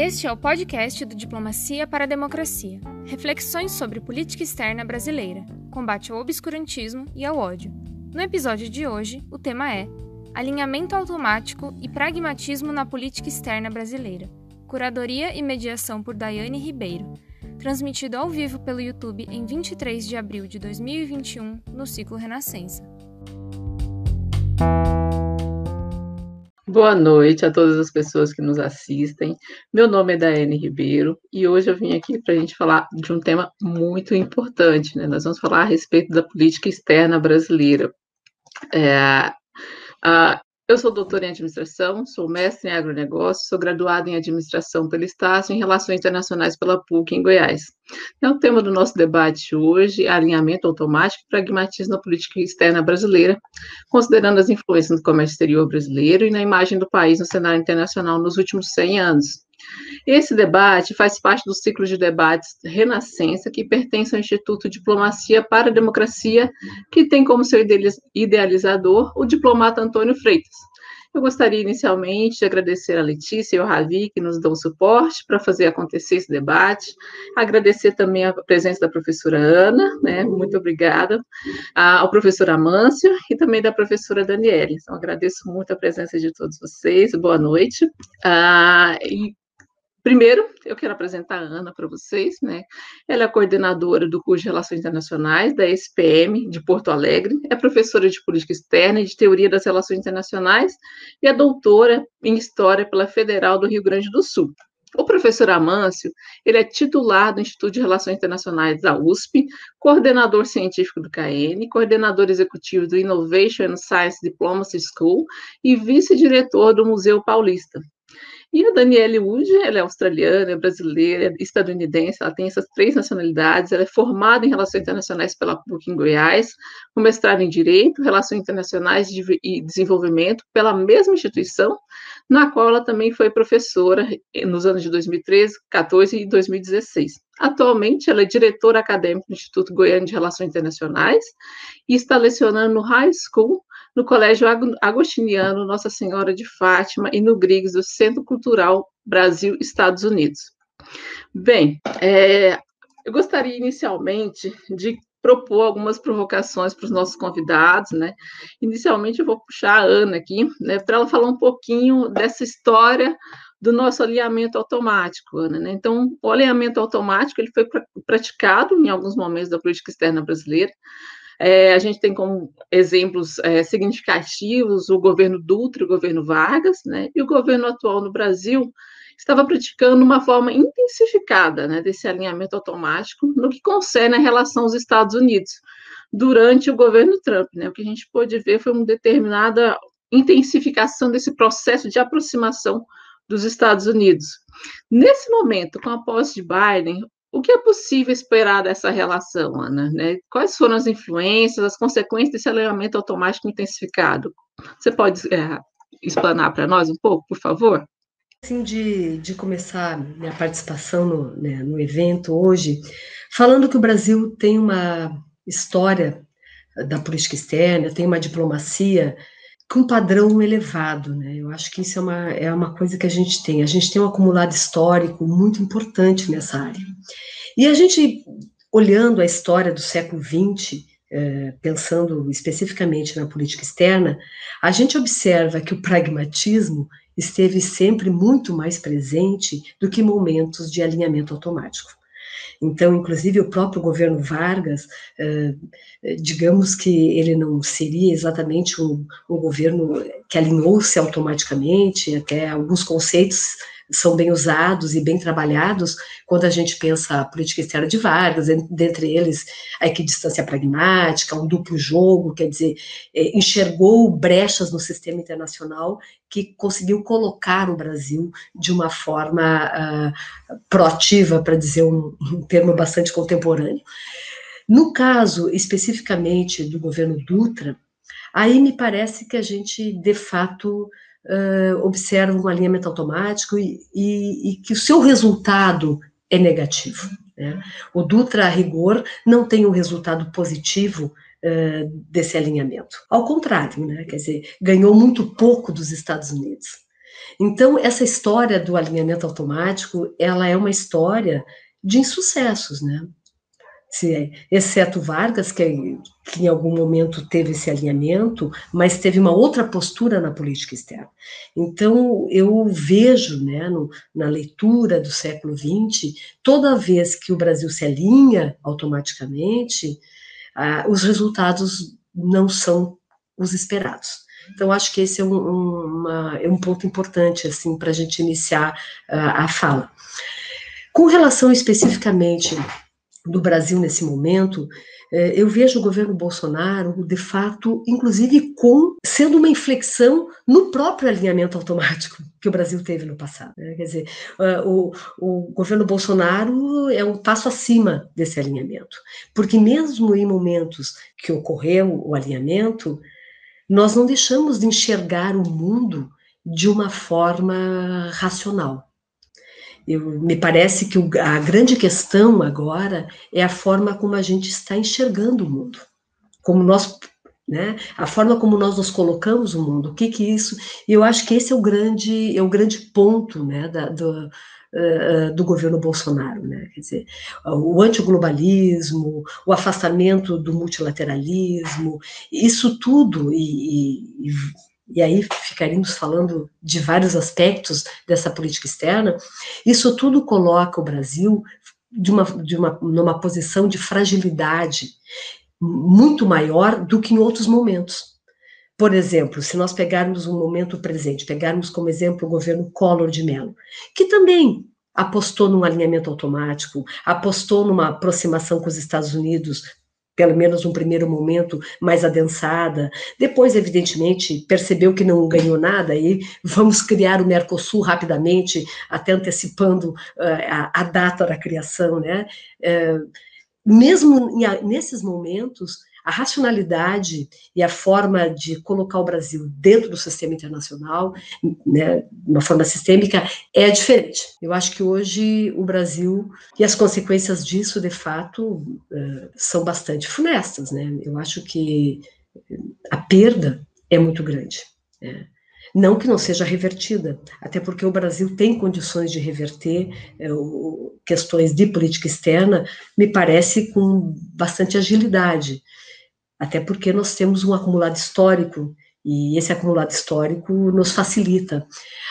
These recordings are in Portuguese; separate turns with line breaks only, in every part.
Este é o podcast do Diplomacia para a Democracia. Reflexões sobre política externa brasileira, combate ao obscurantismo e ao ódio. No episódio de hoje, o tema é Alinhamento automático e pragmatismo na política externa brasileira. Curadoria e mediação por Daiane Ribeiro. Transmitido ao vivo pelo YouTube em 23 de abril de 2021, no ciclo Renascença.
Boa noite a todas as pessoas que nos assistem. Meu nome é Daiane Ribeiro e hoje eu vim aqui para a gente falar de um tema muito importante. Né? Nós vamos falar a respeito da política externa brasileira. É, a, eu sou doutora em administração, sou mestre em agronegócio, sou graduada em administração pelo Estácio em Relações Internacionais pela PUC em Goiás. É o tema do nosso debate hoje, alinhamento automático e pragmatismo na política externa brasileira, considerando as influências do comércio exterior brasileiro e na imagem do país no cenário internacional nos últimos 100 anos. Esse debate faz parte do ciclo de debates Renascença, que pertence ao Instituto Diplomacia para a Democracia, que tem como seu idealizador o diplomata Antônio Freitas. Eu gostaria inicialmente de agradecer a Letícia e ao Ravi, que nos dão suporte para fazer acontecer esse debate. Agradecer também a presença da professora Ana, né, muito obrigada, ao professor Amâncio e também da professora Daniele. Então, agradeço muito a presença de todos vocês, boa noite. Ah, e Primeiro, eu quero apresentar a Ana para vocês, né? Ela é coordenadora do curso de Relações Internacionais da SPM de Porto Alegre, é professora de Política Externa e de Teoria das Relações Internacionais e é doutora em História pela Federal do Rio Grande do Sul. O professor Amâncio, ele é titular do Instituto de Relações Internacionais da USP, coordenador científico do KN, coordenador executivo do Innovation and Science Diplomacy School e vice-diretor do Museu Paulista. E a Daniele Uge, ela é australiana, é brasileira, é estadunidense, ela tem essas três nacionalidades, ela é formada em Relações Internacionais pela PUC em Goiás, com mestrado em Direito, Relações Internacionais e Desenvolvimento pela mesma instituição, na qual ela também foi professora nos anos de 2013, 14 e 2016. Atualmente, ela é diretora acadêmica do Instituto Goiano de Relações Internacionais e está lecionando no High School no Colégio Agostiniano Nossa Senhora de Fátima e no Griggs do Centro Cultural Brasil Estados Unidos. Bem, é, eu gostaria inicialmente de propor algumas provocações para os nossos convidados, né? Inicialmente eu vou puxar a Ana aqui, né, para ela falar um pouquinho dessa história do nosso alinhamento automático, Ana. Né? Então, o alinhamento automático ele foi praticado em alguns momentos da política externa brasileira, é, a gente tem como exemplos é, significativos o governo Dutra o governo Vargas, né? E o governo atual no Brasil estava praticando uma forma intensificada né, desse alinhamento automático no que concerne a relação aos Estados Unidos durante o governo Trump. Né? O que a gente pôde ver foi uma determinada intensificação desse processo de aproximação dos Estados Unidos. Nesse momento, com a posse de Biden, o que é possível esperar dessa relação, Ana? Né? Quais foram as influências, as consequências desse alinhamento automático intensificado? Você pode é, explanar para nós um pouco, por favor?
Assim, de, de começar minha participação no, né, no evento hoje, falando que o Brasil tem uma história da política externa, tem uma diplomacia com padrão elevado, né? Eu acho que isso é uma, é uma coisa que a gente tem. A gente tem um acumulado histórico muito importante nessa área. E a gente, olhando a história do século XX, é, pensando especificamente na política externa, a gente observa que o pragmatismo esteve sempre muito mais presente do que momentos de alinhamento automático. Então, inclusive, o próprio governo Vargas, eh, digamos que ele não seria exatamente um, um governo que alinhou-se automaticamente, até alguns conceitos são bem usados e bem trabalhados quando a gente pensa a política externa de Vargas, dentre eles a equidistância pragmática, um duplo jogo, quer dizer, é, enxergou brechas no sistema internacional que conseguiu colocar o Brasil de uma forma uh, proativa, para dizer um, um termo bastante contemporâneo. No caso especificamente do governo Dutra, aí me parece que a gente, de fato, uh, observa um alinhamento automático e, e, e, que o seu resultado é negativo. Né? O Dutra, a rigor, não tem um resultado positivo uh, desse alinhamento. Ao contrário, né? quer dizer, ganhou muito pouco dos Estados Unidos. Então, essa história do alinhamento automático, ela é uma história de insucessos, né? Se, exceto Vargas, que, que, em algum momento teve esse alinhamento, mas teve uma outra postura na política externa. Então, eu vejo, né, no, na leitura do século XX, toda vez que o Brasil se alinha automaticamente, ah, os resultados não são os esperados. Então, acho que esse é um, uma, é um ponto importante, assim, para a gente iniciar uh, a fala. Com relação especificamente do Brasil nesse momento, eh, eu vejo o governo Bolsonaro, de fato, inclusive com sendo uma inflexão no próprio alinhamento automático que o Brasil teve no passado. Né? Quer dizer, uh, o, o governo Bolsonaro é um passo acima desse alinhamento, porque mesmo em momentos que ocorreu o alinhamento, nós não deixamos de enxergar o mundo de uma forma racional. Eu, me parece que o, a grande questão agora é a forma como a gente está enxergando o mundo, como nós, né, a forma como nós nos colocamos no mundo. O que que isso? Eu acho que esse é o grande, é o grande ponto, né, da, do, Uh, do governo Bolsonaro, né? Quer dizer, o antiglobalismo, o afastamento do multilateralismo, isso tudo, e, e, e, aí ficaríamos falando de vários aspectos dessa política externa, isso tudo coloca o Brasil de uma, de uma, numa posição de fragilidade muito maior do que em outros momentos. Por exemplo, se nós pegarmos um momento presente, pegarmos como exemplo o governo Collor de Mello, que também apostou num alinhamento automático, apostou numa aproximação com os Estados Unidos, pelo menos um primeiro momento mais adensada. Depois, evidentemente, percebeu que não ganhou nada e vamos criar o Mercosul rapidamente, até antecipando uh, a, a, data da criação, né? Uh, mesmo nesses momentos, a racionalidade e a forma de colocar o Brasil dentro do sistema internacional, né, uma forma sistêmica, é diferente. Eu acho que hoje o Brasil e as consequências disso, de fato, eh, são bastante funestas. Né? Eu acho que a perda é muito grande. Né? Não que não seja revertida, até porque o Brasil tem condições de reverter o, questões de política externa, me parece com bastante agilidade até porque nós temos um acumulado histórico e esse acumulado histórico nos facilita.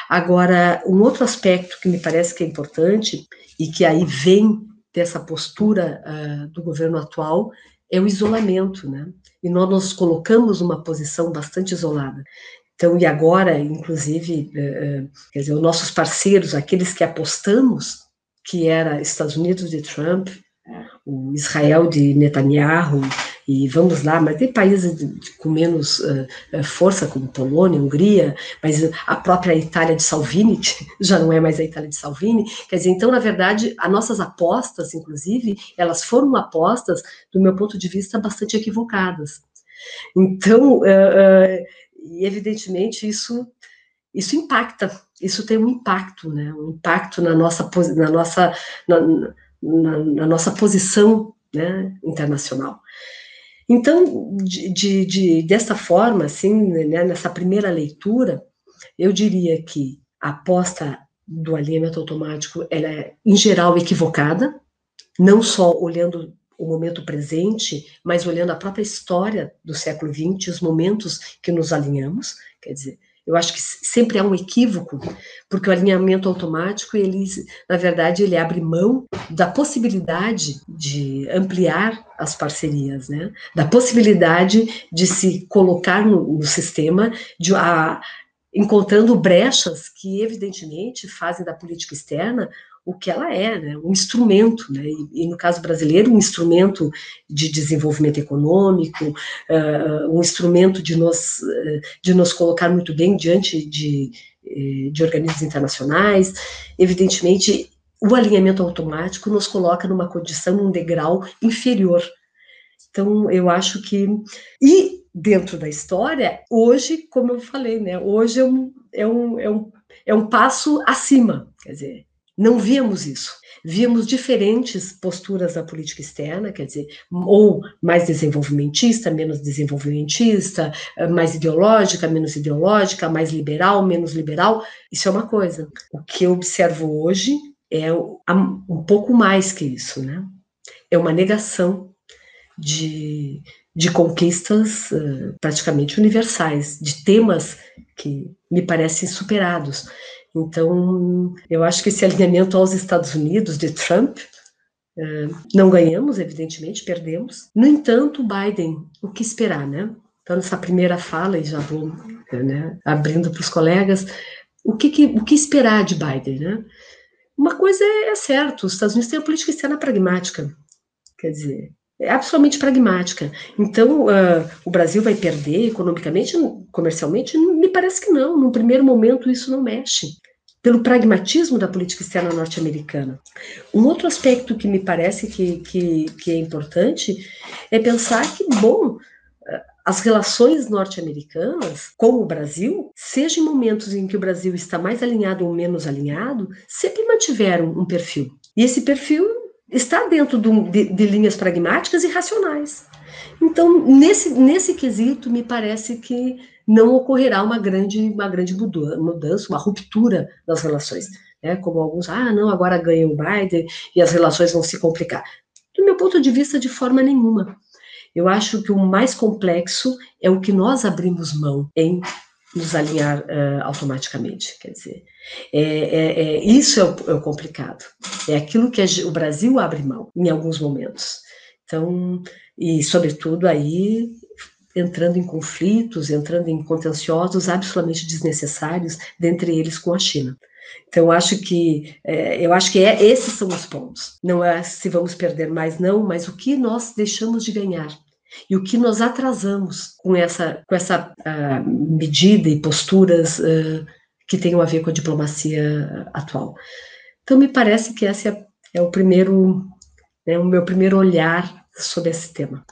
Agora, um outro aspecto que me parece que é importante e que aí vem dessa postura uh, do governo atual é o isolamento, né? E nós nos colocamos numa posição bastante isolada. Então, e agora, inclusive, uh, quer dizer, os nossos parceiros, aqueles que apostamos, que era Estados Unidos de Trump, o Israel de Netanyahu, e vamos lá, mas tem países com menos uh, força, como Polônia, Hungria, mas a própria Itália de Salvini já não é mais a Itália de Salvini. Quer dizer, então, na verdade, as nossas apostas, inclusive, elas foram apostas, do meu ponto de vista, bastante equivocadas. Então, uh, uh, evidentemente, isso isso impacta, isso tem um impacto, né? Um impacto na nossa na nossa na, na, na nossa posição né, internacional. Então, de, de, de dessa forma, assim, né, nessa primeira leitura, eu diria que a aposta do alinhamento automático, ela é, em geral, equivocada, não só olhando o momento presente, mas olhando a própria história do século XX, os momentos que nos alinhamos, quer dizer, eu acho que sempre há um equívoco, porque o alinhamento automático, ele, na verdade, ele abre mão da possibilidade de ampliar as parcerias, né? Da possibilidade de se colocar no, no sistema, de a, encontrando brechas que, evidentemente, fazem da política externa o que ela é, né? um instrumento, né? e, e, no caso brasileiro, um instrumento de desenvolvimento econômico, uh, um instrumento de nos, uh, de nos colocar muito bem diante de, uh, de organismos internacionais. Evidentemente, o alinhamento automático nos coloca numa condição, num degrau inferior. Então, eu acho que. E dentro da história, hoje, como eu falei, né, hoje é um, é um, é um, é um passo acima, quer dizer, não víamos isso. Víamos diferentes posturas da política externa, quer dizer, ou mais desenvolvimentista, menos desenvolvimentista, mais ideológica, menos ideológica, mais liberal, menos liberal. Isso é uma coisa. O que eu observo hoje é um pouco mais que isso, né? É uma negação de, de conquistas uh, praticamente universais, de temas que me parecem superados. Então, eu acho que esse alinhamento aos Estados Unidos de Trump, uh, não ganhamos, evidentemente, perdemos. No entanto, Biden, o que esperar, né? Então, nessa primeira fala, e já vou né, abrindo para os colegas, o que, que, o que esperar de Biden, né? Uma coisa é, é certo, os Estados Unidos têm uma política externa pragmática, quer dizer, absolutamente pragmática. Então, uh, o Brasil vai perder economicamente, comercialmente? Me parece que não. No primeiro momento, isso não mexe. Pelo pragmatismo da política externa norte-americana. Um outro aspecto que me parece que, que, que é importante é pensar que, bom, as relações norte-americanas com o Brasil, seja em momentos em que o Brasil está mais alinhado ou menos alinhado, sempre mantiveram um perfil. E esse perfil está dentro de, de linhas pragmáticas e racionais. Então, nesse, nesse quesito, me parece que não ocorrerá uma grande, uma grande mudança, uma ruptura das relações. Né? Como alguns, ah, não, agora ganha o Biden e as relações vão se complicar. Do meu ponto de vista, de forma nenhuma. Eu acho que o mais complexo é o que nós abrimos mão em nos alinhar uh, automaticamente. Quer dizer, é, é, é isso é o, é o, complicado. É aquilo que o Brasil abre mão em alguns momentos. Então, e sobretudo aí entrando em conflitos, entrando em contenciosos absolutamente desnecessários, dentre eles com a China. Então, acho que é, eu acho que é, esses são os pontos. Não é se vamos perder mais, não, mas o que nós deixamos de ganhar e o que nós atrasamos com essa, com essa uh, medida e posturas uh, que tenham a ver com a diplomacia atual. Então, me parece que esse é, é o primeiro, é o meu primeiro olhar sobre esse tema.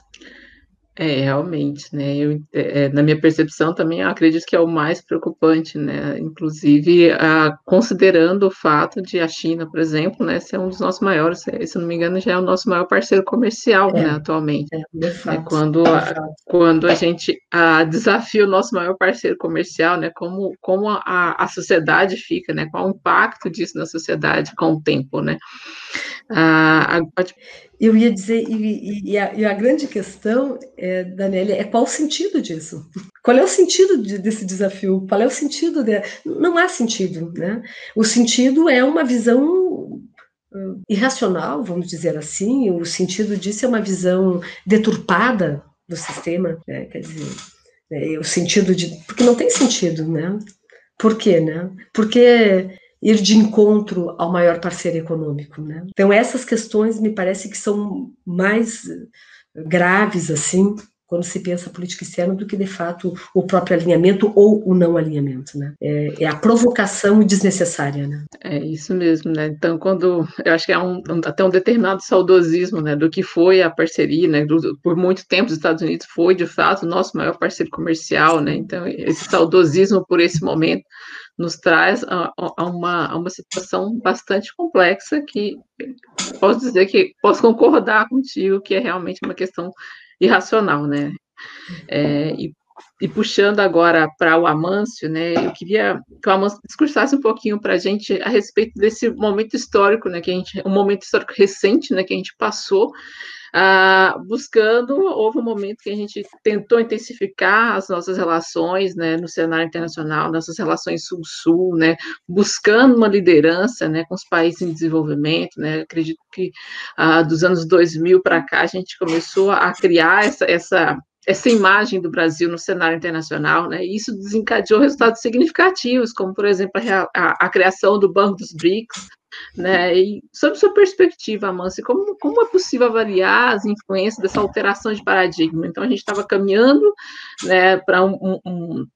É, realmente, né? Eu, é, é, na minha percepção também, acredito que é o mais preocupante, né? Inclusive, a, considerando o fato de a China, por exemplo, né, ser um dos nossos maiores, se não me engano, já é o nosso maior parceiro comercial, é, né, atualmente. É, fato, é quando, a, quando a gente a, desafia o nosso maior parceiro comercial, né? Como, como a, a sociedade fica, né? Qual o impacto disso na sociedade com o tempo, né?
Ah, eu ia dizer, e, e, a, e a, grande questão, é, Daniela, é qual o sentido disso? Qual é o sentido de, desse desafio? Qual é o sentido? De, não há sentido, né? O sentido é uma visão uh, irracional, vamos dizer assim, o sentido disso é uma visão deturpada do sistema, né? quer dizer, é, o sentido de... porque não tem sentido, né? Por quê, né? Porque ir de encontro ao maior parceiro econômico, né? Então essas questões me parece que são mais graves assim quando se pensa política externa do que de fato o próprio alinhamento ou o não alinhamento, né? É, é, a provocação desnecessária, né?
É isso mesmo, né? Então quando eu acho que é um, até um determinado saudosismo, né, do que foi a parceria, né? Do, por muito tempo os Estados Unidos foi de fato o nosso maior parceiro comercial, né? Então esse saudosismo por esse momento nos traz a, a, uma, a uma situação bastante complexa que posso dizer que posso concordar contigo que é realmente uma questão irracional, né? É, e, e, puxando agora para o Amâncio, né? Eu queria que o Amâncio discursasse um pouquinho para a gente a respeito desse momento histórico, né? Que a gente, um momento histórico recente, né? Que a gente passou ah, buscando, houve um momento que a gente tentou intensificar as nossas relações né, no cenário internacional, nossas relações sul-sul, né, buscando uma liderança né, com os países em desenvolvimento. Né, acredito que ah, dos anos 2000 para cá a gente começou a criar essa, essa essa imagem do Brasil no cenário internacional, né? E isso desencadeou resultados significativos, como, por exemplo, a, a, a criação do Banco dos BRICS, né? E sob sua perspectiva, Mansi, como, como é possível avaliar as influências dessa alteração de paradigma? Então, a gente estava caminhando né, para um, um, um,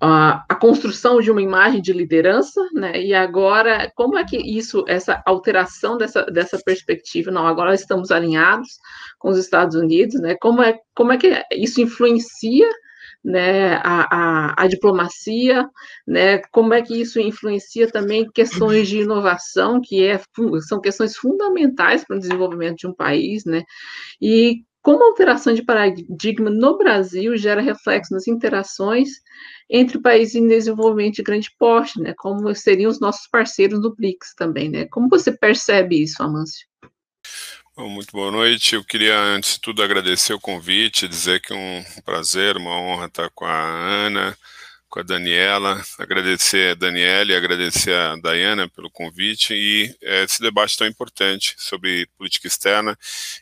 a, a, construção de uma imagem de liderança, né? E agora, como é que isso, essa alteração dessa, dessa perspectiva, não, agora estamos alinhados com os Estados Unidos, né? Como é, como é que isso influencia né, a, a, a, diplomacia, né, como é que isso influencia também questões de inovação, que é, são questões fundamentais para o desenvolvimento de um país, né, e como a alteração de paradigma no Brasil gera reflexo nas interações entre países em desenvolvimento de grande porte, né, como seriam os nossos parceiros do BRICS também, né, como você percebe isso, Amâncio?
Muito boa noite. Eu queria, antes de tudo, agradecer o convite, dizer que é um prazer, uma honra estar com a Ana, com a Daniela, agradecer a Daniela e agradecer a Dayana pelo convite e é, esse debate tão importante sobre política externa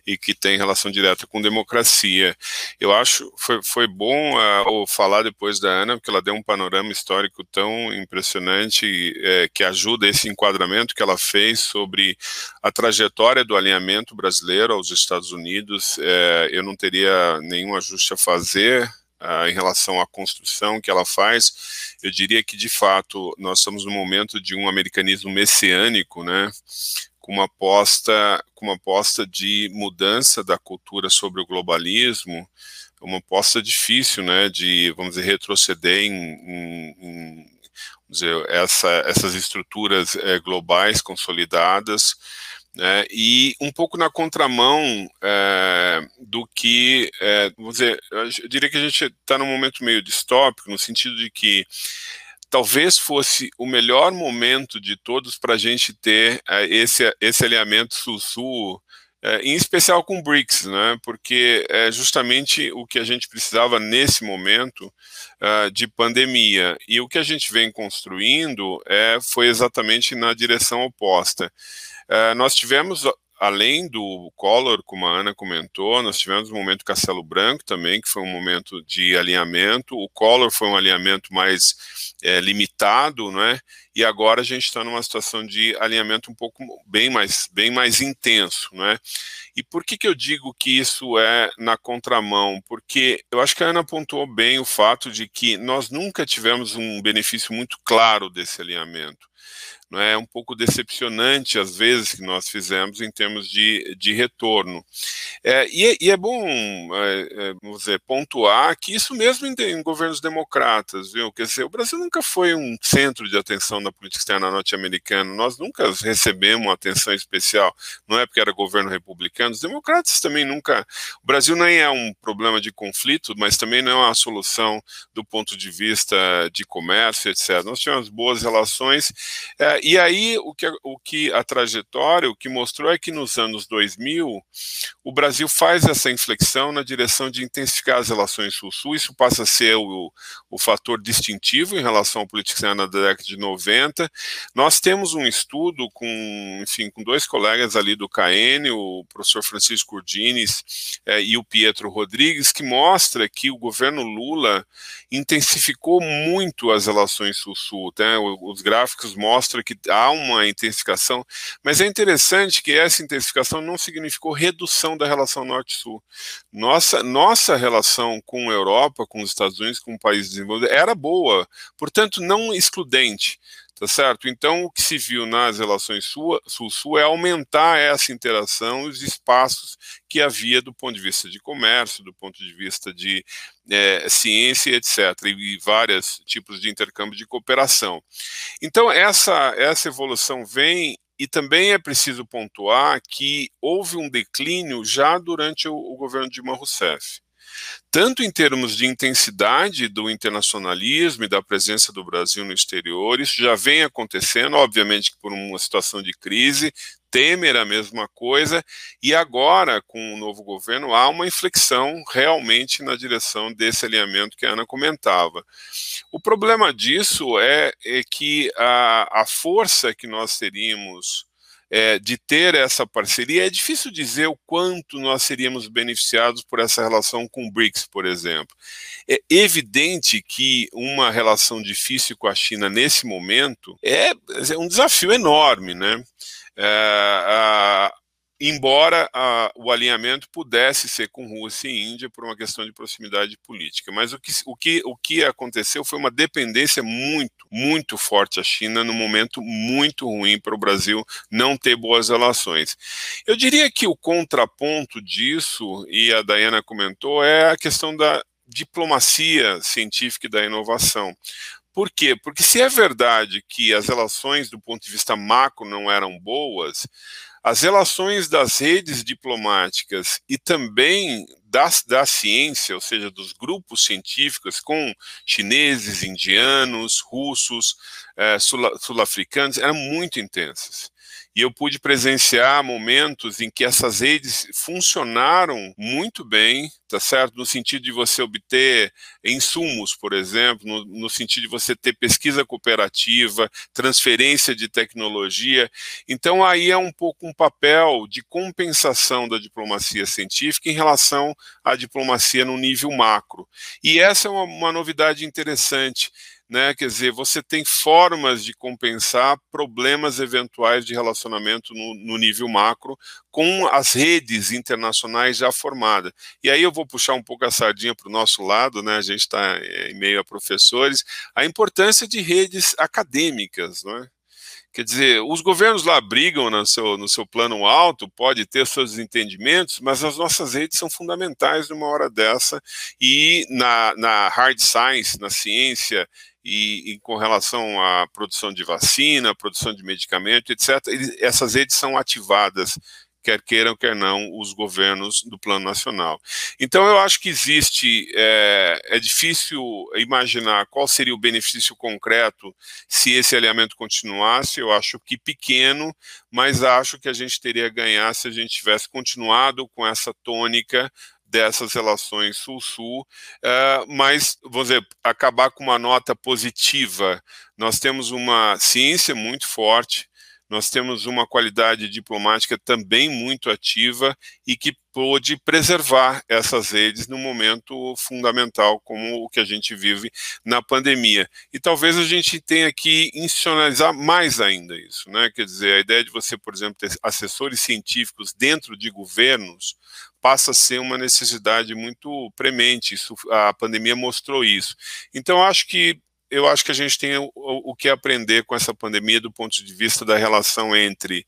e que tem relação direta com democracia. Eu acho foi foi bom uh, falar depois da Ana porque ela deu um panorama histórico tão impressionante é, que ajuda esse enquadramento que ela fez sobre a trajetória do alinhamento brasileiro aos Estados Unidos. Eu não teria nenhum ajuste a fazer Uh, em relação à construção que ela faz, eu diria que de fato nós estamos no momento de um americanismo messiânico, né, com uma aposta, com uma aposta de mudança da cultura sobre o globalismo, uma aposta difícil, né, de vamos dizer retroceder em, em, em dizer, essa, essas estruturas é, globais consolidadas né, e um pouco na contramão é, do que, é, vamos dizer, eu diria que a gente está num momento meio distópico, no sentido de que talvez fosse o melhor momento de todos para a gente ter é, esse, esse alinhamento sul-sul, é, em especial com o BRICS, né, porque é justamente o que a gente precisava nesse momento uh, de pandemia. E o que a gente vem construindo é, foi exatamente na direção oposta. Uh, nós tivemos, além do Collor, como a Ana comentou, nós tivemos o um momento Castelo Branco também, que foi um momento de alinhamento. O Collor foi um alinhamento mais é, limitado, né? E agora a gente está numa situação de alinhamento um pouco bem mais, bem mais intenso, né? E por que, que eu digo que isso é na contramão? Porque eu acho que a Ana apontou bem o fato de que nós nunca tivemos um benefício muito claro desse alinhamento não é um pouco decepcionante às vezes que nós fizemos em termos de, de retorno. É, e, é, e, é, bom é, é, vamos dizer, pontuar que isso mesmo em, em, governos democratas, viu? Quer dizer, o Brasil nunca foi um centro de atenção da política externa norte-americana, nós nunca recebemos uma atenção especial, não é porque era governo republicano, os democratas também nunca. O Brasil nem é um problema de conflito, mas também não é uma solução do ponto de vista de comércio, etc. Nós tivemos boas relações. É, e aí, o que, o que a trajetória, o que mostrou é que nos anos 2000, o Brasil faz essa inflexão na direção de intensificar as relações sul-sul, isso passa a ser o, o fator distintivo em relação à política externa da década de 90. Nós temos um estudo com, enfim, com dois colegas ali do KN, o professor Francisco Curdines é, e o Pietro Rodrigues, que mostra que o governo Lula intensificou muito as relações sul-sul. Né? Os gráficos mostram que há uma intensificação, mas é interessante que essa intensificação não significou redução da relação norte-sul. Nossa, nossa relação com a Europa, com os Estados Unidos, com o país desenvolvido, era boa, portanto, não excludente tá certo? Então, o que se viu nas relações sul-sul é aumentar essa interação, os espaços que havia do ponto de vista de comércio, do ponto de vista de é, ciência, etc., e vários tipos de intercâmbio de cooperação. Então, essa, essa evolução vem e também é preciso pontuar que houve um declínio já durante o, o governo de Dilma Rousseff. Tanto em termos de intensidade do internacionalismo e da presença do Brasil no exterior, isso já vem acontecendo, obviamente por uma situação de crise, Temer a mesma coisa, e agora, com o novo governo, há uma inflexão realmente na direção desse alinhamento que a Ana comentava. O problema disso é, é que a, a força que nós teríamos é, de ter essa parceria, é difícil dizer o quanto nós seríamos beneficiados por essa relação com o BRICS, por exemplo. É evidente que uma relação difícil com a China nesse momento é, é um desafio enorme, né? É, embora a, o alinhamento pudesse ser com Rússia e Índia por uma questão de proximidade política. Mas o que, o que, o que aconteceu foi uma dependência muito, muito forte à China num momento muito ruim para o Brasil não ter boas relações. Eu diria que o contraponto disso, e a Dayana comentou, é a questão da diplomacia científica e da inovação. Por quê? Porque se é verdade que as relações do ponto de vista macro não eram boas, as relações das redes diplomáticas e também da, da ciência, ou seja, dos grupos científicos com chineses, indianos, russos, eh, sul-africanos, eram muito intensas e eu pude presenciar momentos em que essas redes funcionaram muito bem, tá certo? No sentido de você obter insumos, por exemplo, no, no, sentido de você ter pesquisa cooperativa, transferência de tecnologia. Então, aí é um pouco um papel de compensação da diplomacia científica em relação à diplomacia no nível macro. E essa é uma, uma novidade interessante né? Quer dizer, você tem formas de compensar problemas eventuais de relacionamento no, no, nível macro com as redes internacionais já formadas. E aí eu vou puxar um pouco a sardinha para o nosso lado, né? A gente está em meio a professores, a importância de redes acadêmicas, né? Quer dizer, os governos lá brigam no seu, no seu plano alto, pode ter seus entendimentos, mas as nossas redes são fundamentais numa hora dessa. E na, na hard science, na ciência e, e, com relação à produção de vacina, produção de medicamento, etc., essas redes são ativadas, quer queiram, quer não, os governos do plano nacional. Então, eu acho que existe, é, é difícil imaginar qual seria o benefício concreto se esse alinhamento continuasse, eu acho que pequeno, mas acho que a gente teria a ganhar se a gente tivesse continuado com essa tônica dessas relações Sul-Sul, uh, mas, vamos dizer, acabar com uma nota positiva. Nós temos uma ciência muito forte, nós temos uma qualidade diplomática também muito ativa e que pôde preservar essas redes num momento fundamental como o que a gente vive na pandemia. E talvez a gente tenha que institucionalizar mais ainda isso, né? Quer dizer, a ideia de você, por exemplo, ter assessores científicos dentro de governos passa a ser uma necessidade muito premente. Isso, a pandemia mostrou isso. Então, acho que eu acho que a gente tem o, o, que aprender com essa pandemia do ponto de vista da relação entre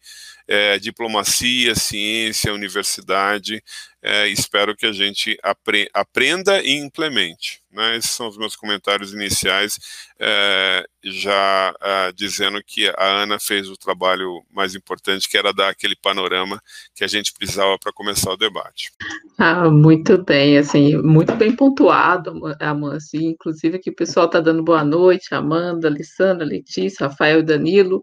é, diplomacia, ciência, universidade. É, espero que a gente apre aprenda e implemente. Né? Esses são os meus comentários iniciais, é, já é, dizendo que a Ana fez o trabalho mais importante, que era dar aquele panorama que a gente precisava para começar o debate.
Ah, muito bem, assim, muito bem pontuado, Amanda. Inclusive que o pessoal está dando boa noite, Amanda, Alessandra, Letícia, Rafael e Danilo.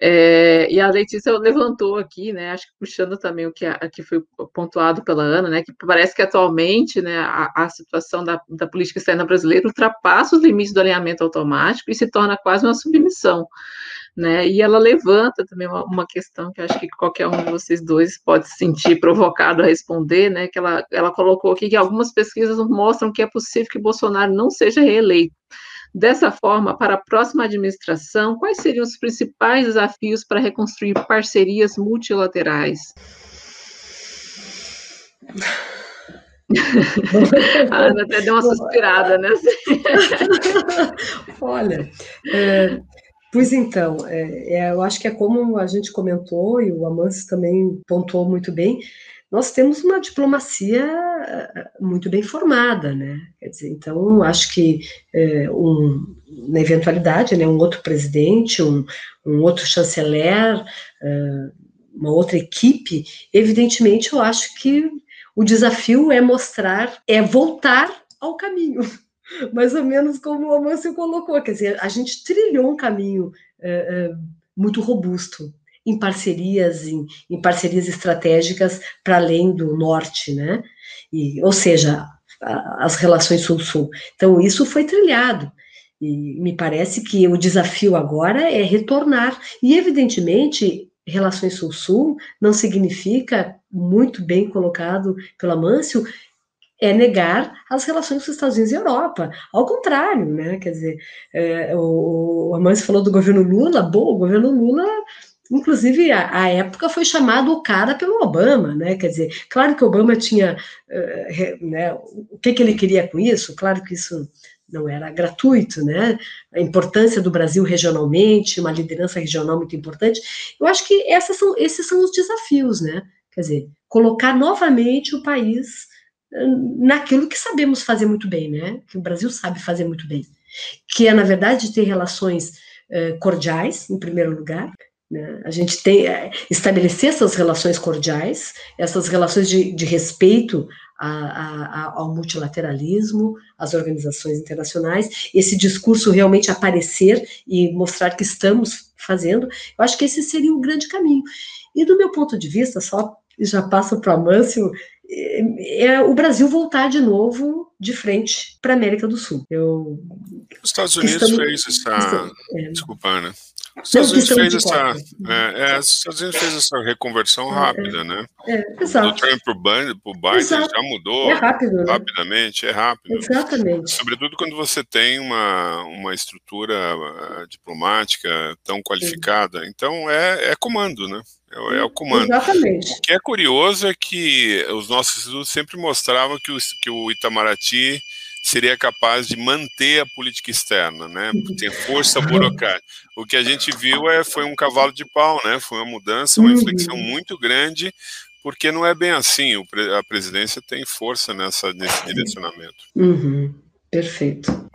É, e a Letícia levantou aqui, né, acho que puxando também o que, que foi pontuado pela Ana, né, que parece que atualmente, né, a, a situação da, da, política externa brasileira ultrapassa os limites do alinhamento automático e se torna quase uma submissão, né, e ela levanta também uma, uma questão que acho que qualquer um de vocês dois pode se sentir provocado a responder, né, que ela, ela colocou aqui que algumas pesquisas mostram que é possível que Bolsonaro não seja reeleito, Dessa forma, para a próxima administração, quais seriam os principais desafios para reconstruir parcerias multilaterais? a Ana até deu uma suspirada, né?
Olha, é, pois então, é, é, eu acho que é como a gente comentou, e o Amâncio também pontuou muito bem, nós temos uma diplomacia eh, muito bem formada, né? Quer dizer, então, acho que é, um, na eventualidade, né, um outro presidente, um, um outro chanceler, é, uma outra equipe, evidentemente, eu acho que o desafio é mostrar, é voltar ao caminho, mais ou menos como o Amâncio colocou, quer dizer, a gente trilhou um caminho é, muito robusto, em parcerias, em, em parcerias estratégicas para além do norte, né? E, ou seja, a, as relações sul-sul. Então, isso foi trilhado. E me parece que o desafio agora é retornar. E, evidentemente, relações sul-sul não significa, muito bem colocado pelo Amâncio, é negar as relações com os Estados Unidos e Europa. Ao contrário, né? Quer dizer, é, o, o Amâncio falou do governo Lula, bom, o governo Lula Inclusive, a, a, época foi chamado o cara pelo Obama, né? Quer dizer, claro que Obama tinha. Uh, né, o que, que ele queria com isso? Claro que isso não era gratuito, né? A importância do Brasil regionalmente, uma liderança regional muito importante. Eu acho que são, esses são os desafios, né? Quer dizer, colocar novamente o país naquilo que sabemos fazer muito bem, né? Que o Brasil sabe fazer muito bem, que é na verdade ter relações uh, cordiais, em primeiro lugar. Né? A gente tem é, estabelecer essas relações cordiais, essas relações de, de respeito a, a, ao multilateralismo, às organizações internacionais, esse discurso realmente aparecer e mostrar que estamos fazendo. Eu acho que esse seria um grande caminho. E do meu ponto de vista, só já passo para o Amâncio, é, é o Brasil voltar de novo de frente para a América do Sul. Eu,
Os Estados Unidos estamos, fez essa. É, desculpa, Ana. Os Estados Unidos fez essa, é, é, Estados Unidos fez essa reconversão é, rápida, né?
É, exato.
Do Trump para o Biden exato. já mudou
é rápido, né?
rapidamente, é rápido.
Exatamente.
Sobretudo quando você tem uma, uma estrutura uh, diplomática tão qualificada. Sim. Então é, é comando, né? É, é, o comando.
Exatamente.
O que é curioso é que os nossos estudos sempre mostravam que o, que o Itamaraty seria capaz de manter a política externa, né? Ter força burocrática. O que a gente viu é foi um cavalo de pau, né? Foi uma mudança, uma inflexão uhum. muito grande, porque não é bem assim. O, a presidência tem força nessa nesse direcionamento.
Uhum. Perfeito.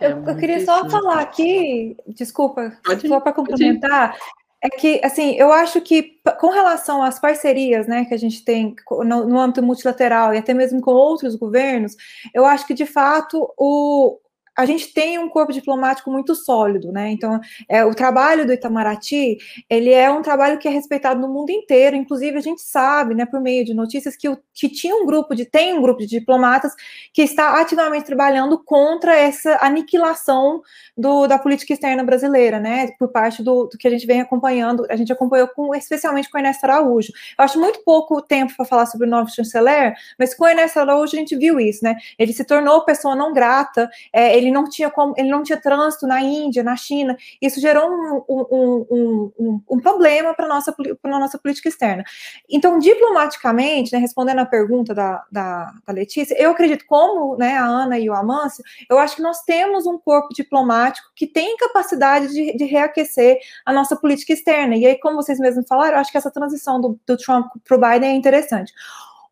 Eu, eu, queria só falar aqui, desculpa, pode, só para complementar, é que, assim, eu acho que com relação às parcerias, né, que a gente tem no, no âmbito multilateral e até mesmo com outros governos, eu acho que, de fato, o, a gente tem um corpo diplomático muito sólido, né? Então, é, o trabalho do Itamaraty, ele é um trabalho que é respeitado no mundo inteiro. Inclusive, a gente sabe, né, por meio de notícias, que, o, que tinha um grupo de, tem um grupo de diplomatas que está ativamente trabalhando contra essa aniquilação do, da política externa brasileira, né? Por parte do, do que a gente vem acompanhando, a gente acompanhou com, especialmente com o Ernesto Araújo. Eu acho muito pouco tempo para falar sobre o novo chanceler, mas com o Ernesto Araújo a gente viu isso, né? Ele se tornou pessoa não grata, é, ele não tinha como, ele não tinha trânsito na Índia, na China. Isso gerou um, um, um, um, um problema para a nossa, nossa política externa. Então, diplomaticamente, né, respondendo à pergunta da, da, da, Letícia, eu acredito, como né, a Ana e o Amâncio, eu acho que nós temos um corpo diplomático que tem capacidade de, de reaquecer a nossa política externa. E aí, como vocês mesmos falaram, eu acho que essa transição do, do Trump para o Biden é interessante.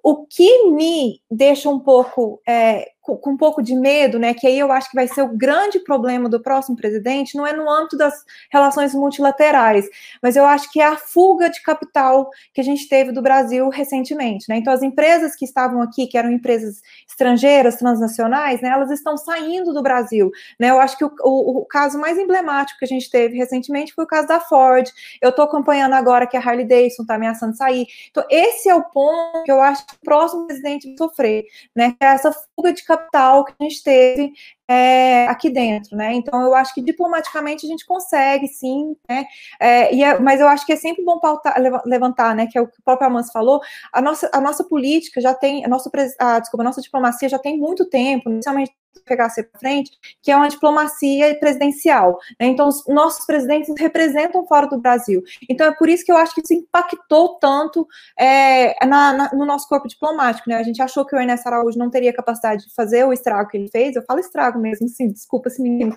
O que me deixa um pouco é, com, com, um pouco de medo, né, que aí eu acho que vai ser o grande problema do próximo presidente, não é no âmbito das relações multilaterais, mas eu acho que é a fuga de capital que a gente teve do Brasil recentemente, né? Então as empresas que estavam aqui, que eram empresas estrangeiras, transnacionais, né, elas estão saindo do Brasil, né? Eu acho que o, o, o caso mais emblemático que a gente teve recentemente foi o caso da Ford. Eu estou acompanhando agora que a Harley Davidson está ameaçando sair. Então esse é o ponto que eu acho que o próximo presidente vai sofrer, né? É essa fuga de capital que a gente teve é, aqui dentro, né? Então eu acho que diplomaticamente a gente consegue, sim, né? É, é, mas eu acho que é sempre bom pautar, levantar, né? Que é o que o próprio Amans falou. A nossa, a nossa política já tem, a nossa, a, desculpa, a nossa diplomacia já tem muito tempo, inicialmente pegar para frente, que é uma diplomacia presidencial. Né? Então, os nossos presidentes representam fora do Brasil. Então, é por isso que eu acho que isso impactou tanto é, na, na, no nosso corpo diplomático. Né? A gente achou que o Ernesto Araújo não teria capacidade de fazer o estrago que ele fez. Eu falo estrago mesmo, sim, desculpa se, ninguém,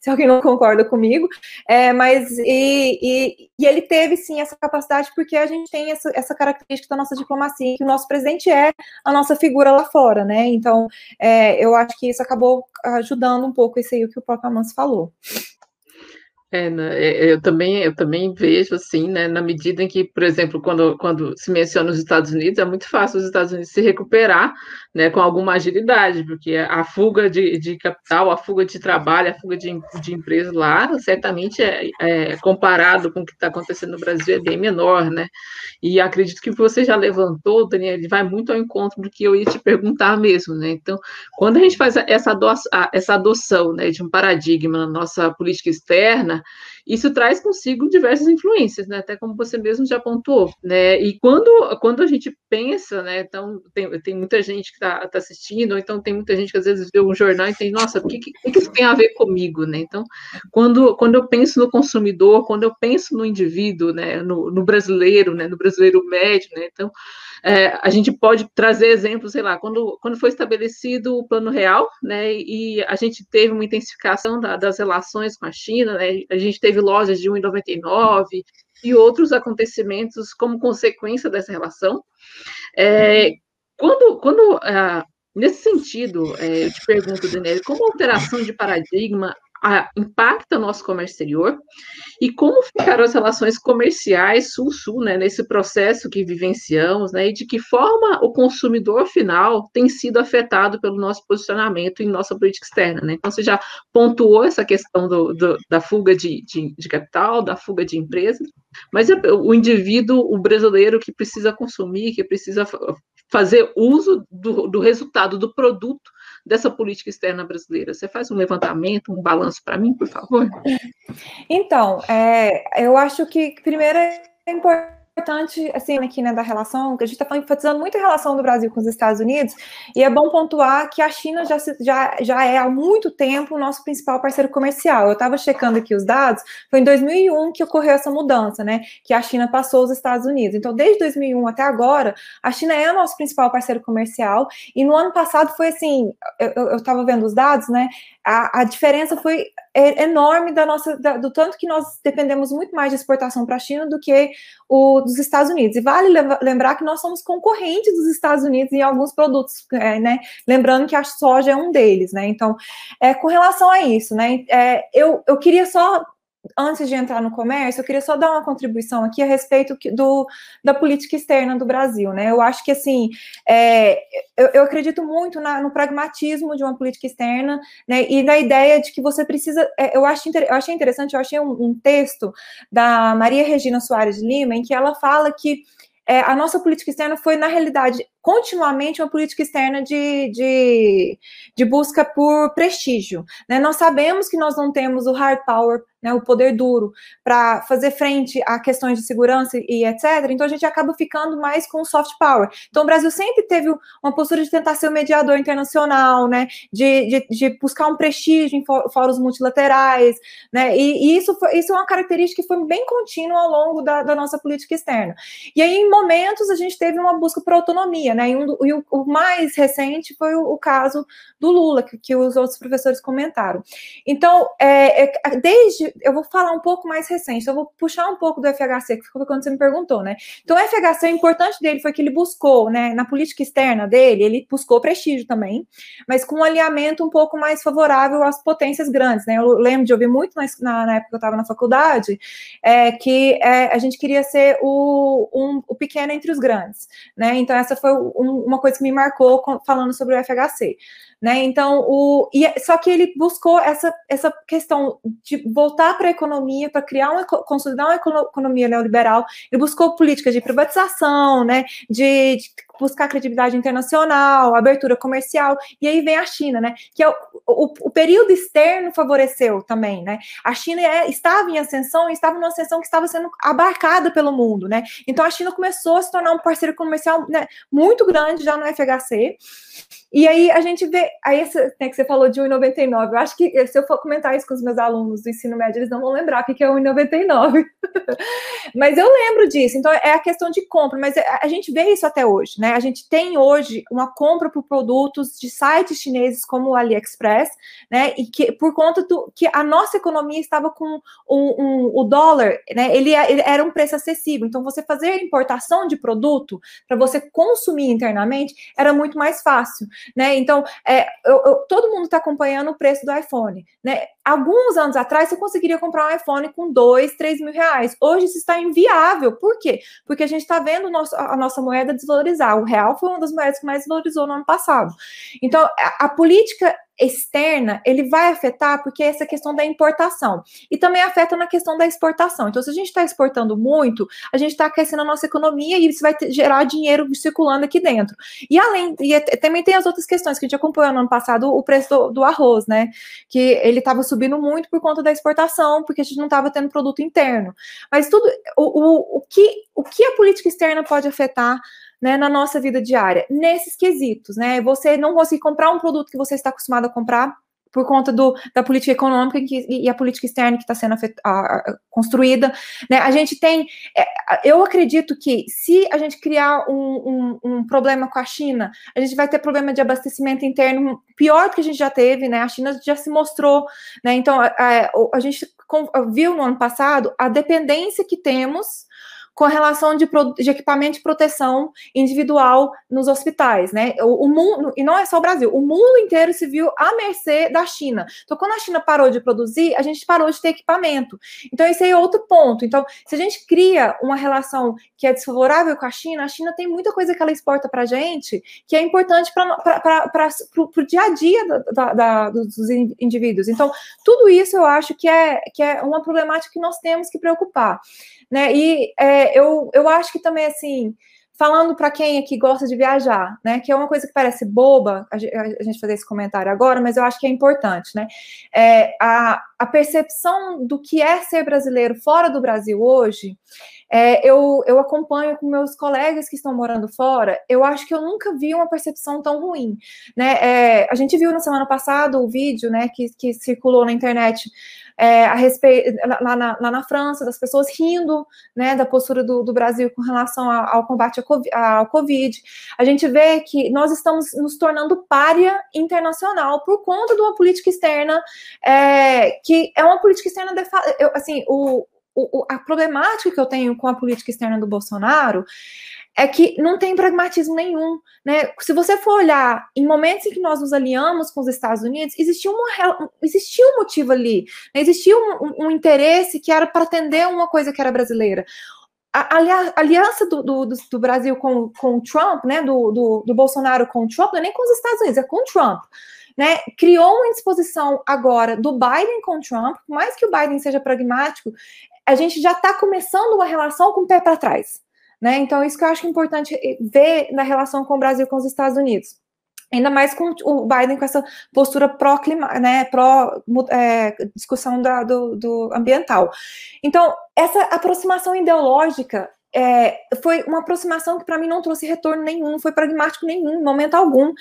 se alguém não concorda comigo. É, mas, e, e, e, ele teve, sim, essa capacidade porque a gente tem essa, essa característica da nossa diplomacia, que o nosso presidente é a nossa figura lá fora, né? Então, é, eu acho que isso acabou ajudando um pouco isso aí o que o próprio Amance falou.
É, né, é, eu também, eu também vejo assim, né, na medida em que, por exemplo, quando, quando se menciona os Estados Unidos, é muito fácil os Estados Unidos se recuperar, né, com alguma agilidade, porque a fuga de, de capital, a fuga de trabalho, a fuga de, de empresas lá, certamente é, é comparado com o que está acontecendo no Brasil é bem menor, né, e acredito que você já levantou, Daniel, ele vai muito ao encontro do que eu ia te perguntar mesmo, né, então, quando a gente faz essa adoção, essa adoção, né, de um paradigma na nossa política externa, isso traz consigo diversas influências, né? Até como você mesmo já pontuou, né? E quando, quando a gente pensa, né? Então, tem, tem muita gente que está tá assistindo, ou então tem muita gente que às vezes vê um jornal e tem, nossa, o que, que, que isso tem a ver comigo, né? Então, quando, quando eu penso no consumidor, quando eu penso no indivíduo, né? No, no brasileiro, né? No brasileiro médio, né? Então, é, a gente pode trazer exemplos, sei lá, quando, quando foi estabelecido o Plano Real, né, e a gente teve uma intensificação da, das relações com a China, né, a gente teve lojas de 1,99 e outros acontecimentos como consequência dessa relação. É, quando, quando uh, nesse sentido, é, eu te pergunto, Daniela, como alteração de paradigma a, impacta o nosso comércio exterior e como ficaram as relações comerciais sul-sul, né, nesse processo que vivenciamos, né, e de que forma o consumidor final tem sido afetado pelo nosso posicionamento em nossa política externa, né? Então, você já pontuou essa questão do, do, da fuga de, de, de, capital, da fuga de empresas, mas é o indivíduo, o brasileiro que precisa consumir, que precisa fazer uso do, do resultado do produto dessa política externa brasileira? Você faz um levantamento, um balanço para mim, por favor?
Então, é, eu acho que primeiro é importante importante, assim, aqui, né, da relação, que a gente está enfatizando muito a relação do Brasil com os Estados Unidos, e é bom pontuar que a China já, já, já é há muito tempo o nosso principal parceiro comercial. Eu estava checando aqui os dados, foi em 2001 que ocorreu essa mudança, né, que a China passou os Estados Unidos. Então, desde 2001 até agora, a China é o nosso principal parceiro comercial, e no ano passado foi assim, eu estava vendo os dados, né, a, a diferença foi enorme da nossa, da, do tanto que nós dependemos muito mais de exportação para a China do que o dos Estados Unidos. E vale lembrar que nós somos concorrentes dos Estados Unidos em alguns produtos, é, né? Lembrando que a soja é um deles, né? Então, é, com relação a isso, né? É, eu, eu queria só antes de entrar no comércio, eu queria só dar uma contribuição aqui a respeito do, da política externa do Brasil, né? Eu acho que, assim, é, eu, eu, acredito muito na, no pragmatismo de uma política externa, né? E na ideia de que você precisa. É, eu, acho, eu achei interessante, eu achei um, um texto da Maria Regina Soares de Lima, em que ela fala que é, a nossa política externa foi, na realidade, continuamente uma política externa de, de, de busca por prestígio. Né? Nós sabemos que nós não temos o hard power, né, o poder duro, para fazer frente a questões de segurança e etc. Então a gente acaba ficando mais com soft power. Então o Brasil sempre teve uma postura de tentar ser um mediador internacional, né, de, de, de, buscar um prestígio em fóruns multilaterais, né, e, e, isso, foi, isso é uma característica que foi bem contínua ao longo da, da nossa política externa. E aí, em momentos, a gente teve uma busca por autonomia, né? E, um, e o, o, mais recente foi o, o caso do Lula, que, que, os outros professores comentaram. Então, é, é, desde. Eu vou falar um pouco mais recente, então eu vou puxar um pouco do FHC, que foi quando você me perguntou, né? Então, o FHC, o importante dele foi que ele buscou, né, na política externa dele, ele buscou prestígio também, mas com um alinhamento um pouco mais favorável às potências grandes, né? Eu lembro de ouvir muito na, na época que eu estava na faculdade, é, que é, a gente queria ser o, um, o pequeno entre os grandes, né? Então, essa foi uma coisa que me marcou falando sobre o FHC. Né? Então, o, e, é, só que ele buscou essa, essa questão de voltar para a economia, para criar uma, consolidar uma economia neoliberal, ele buscou políticas de privatização, né? de, de buscar credibilidade internacional, abertura comercial, e aí vem a China, né? Que é o, o, o período externo favoreceu também, né? A China é, estava em ascensão e estava numa ascensão que estava sendo abarcada pelo mundo, né? Então a China começou a se tornar um parceiro comercial né, muito grande já no FHC. E aí a gente vê, aí esse, né, que você falou de 1,99, eu acho que se eu for comentar isso com os meus alunos do ensino médio, eles não vão lembrar o que é 1,99. mas eu lembro disso, então é a questão de compra, mas a gente vê isso até hoje, né? A gente tem hoje uma compra por produtos de sites chineses como o AliExpress, né? E que por conta do que a nossa economia estava com um, um, o dólar, né? Ele, ele era um preço acessível, então você fazer importação de produto para você consumir internamente era muito mais fácil né? Então, é, eu, eu, todo mundo está acompanhando o preço do iPhone, né? Alguns anos atrás, você conseguiria comprar um iPhone com dois, três mil reais. Hoje isso está inviável. Por quê? Porque a gente está vendo nosso, a nossa moeda desvalorizar. O real foi uma das moedas que mais valorizou no ano passado. Então, a, a política externa, ele vai afetar porque é essa questão da importação e também afeta na questão da exportação. Então, se a gente está exportando muito, a gente está aquecendo a nossa economia e isso vai ter, gerar dinheiro circulando aqui dentro. E além, e é, também tem as outras questões que a gente acompanhou no ano passado, o preço do, do arroz, né? Que ele estava subindo muito por conta da exportação, porque a gente não estava tendo produto interno. Mas tudo, o, o, o, que, o que a política externa pode afetar né, na nossa vida diária, nesses quesitos, né? Você não conseguir comprar um produto que você está acostumado a comprar por conta do, da política econômica que, e a política externa que está sendo afet, a, a, construída. Né? A gente tem, é, eu acredito que se a gente criar um, um, um, problema com a China, a gente vai ter problema de abastecimento interno pior do que a gente já teve, né? A China já se mostrou, né? Então a, a, a gente viu no ano passado a dependência que temos com a relação de, de equipamento de proteção individual nos hospitais, né? O, o, mundo, e não é só o Brasil, o mundo inteiro se viu à mercê da China. Então, quando a China parou de produzir, a gente parou de ter equipamento. Então, esse aí é outro ponto. Então, se a gente cria uma relação que é desfavorável com a China, a China tem muita coisa que ela exporta para a gente que é importante para o dia a dia da, da, dos indivíduos. Então, tudo isso eu acho que é, que é uma problemática que nós temos que preocupar. Né? E é, eu, eu acho que também, assim, falando para quem aqui gosta de viajar, né? Que é uma coisa que parece boba a gente fazer esse comentário agora, mas eu acho que é importante, né? É, a, a percepção do que é ser brasileiro fora do Brasil hoje, é, eu, eu acompanho com meus colegas que estão morando fora, eu acho que eu nunca vi uma percepção tão ruim, né? É, a gente viu na semana passada o vídeo, né, que, que circulou na internet é, a respeito, lá na, lá na, França, das pessoas rindo né, da postura do, do Brasil com relação ao, ao combate ao COVID. A gente vê que nós estamos nos tornando párea internacional por conta de uma política externa é, que é uma política externa, eu, assim, o, o, a problemática que eu tenho com a política externa do Bolsonaro é que não tem pragmatismo nenhum, né? Se você for olhar em momentos em que nós nos aliamos com os Estados Unidos, existia, uma, existia um motivo ali, né? existia um, um, um, interesse que era para atender uma coisa que era brasileira. A, aliança do, do, do, Brasil com, com o Trump, né? Do, do, Bolsonaro com o Trump, não é nem com os Estados Unidos, é com o Trump. Né, criou uma indisposição agora do Biden com o Trump, mais que o Biden seja pragmático, a gente já está começando uma relação com o pé para trás. Né? Então, isso que eu acho importante eh, ver na relação com o Brasil com os Estados Unidos. Ainda mais com o Biden com essa postura pró-clima, né, pró é, discussão do, do, ambiental. Então, essa aproximação ideológica é, foi uma aproximação que para mim não trouxe retorno nenhum, foi pragmático nenhum, momento algum.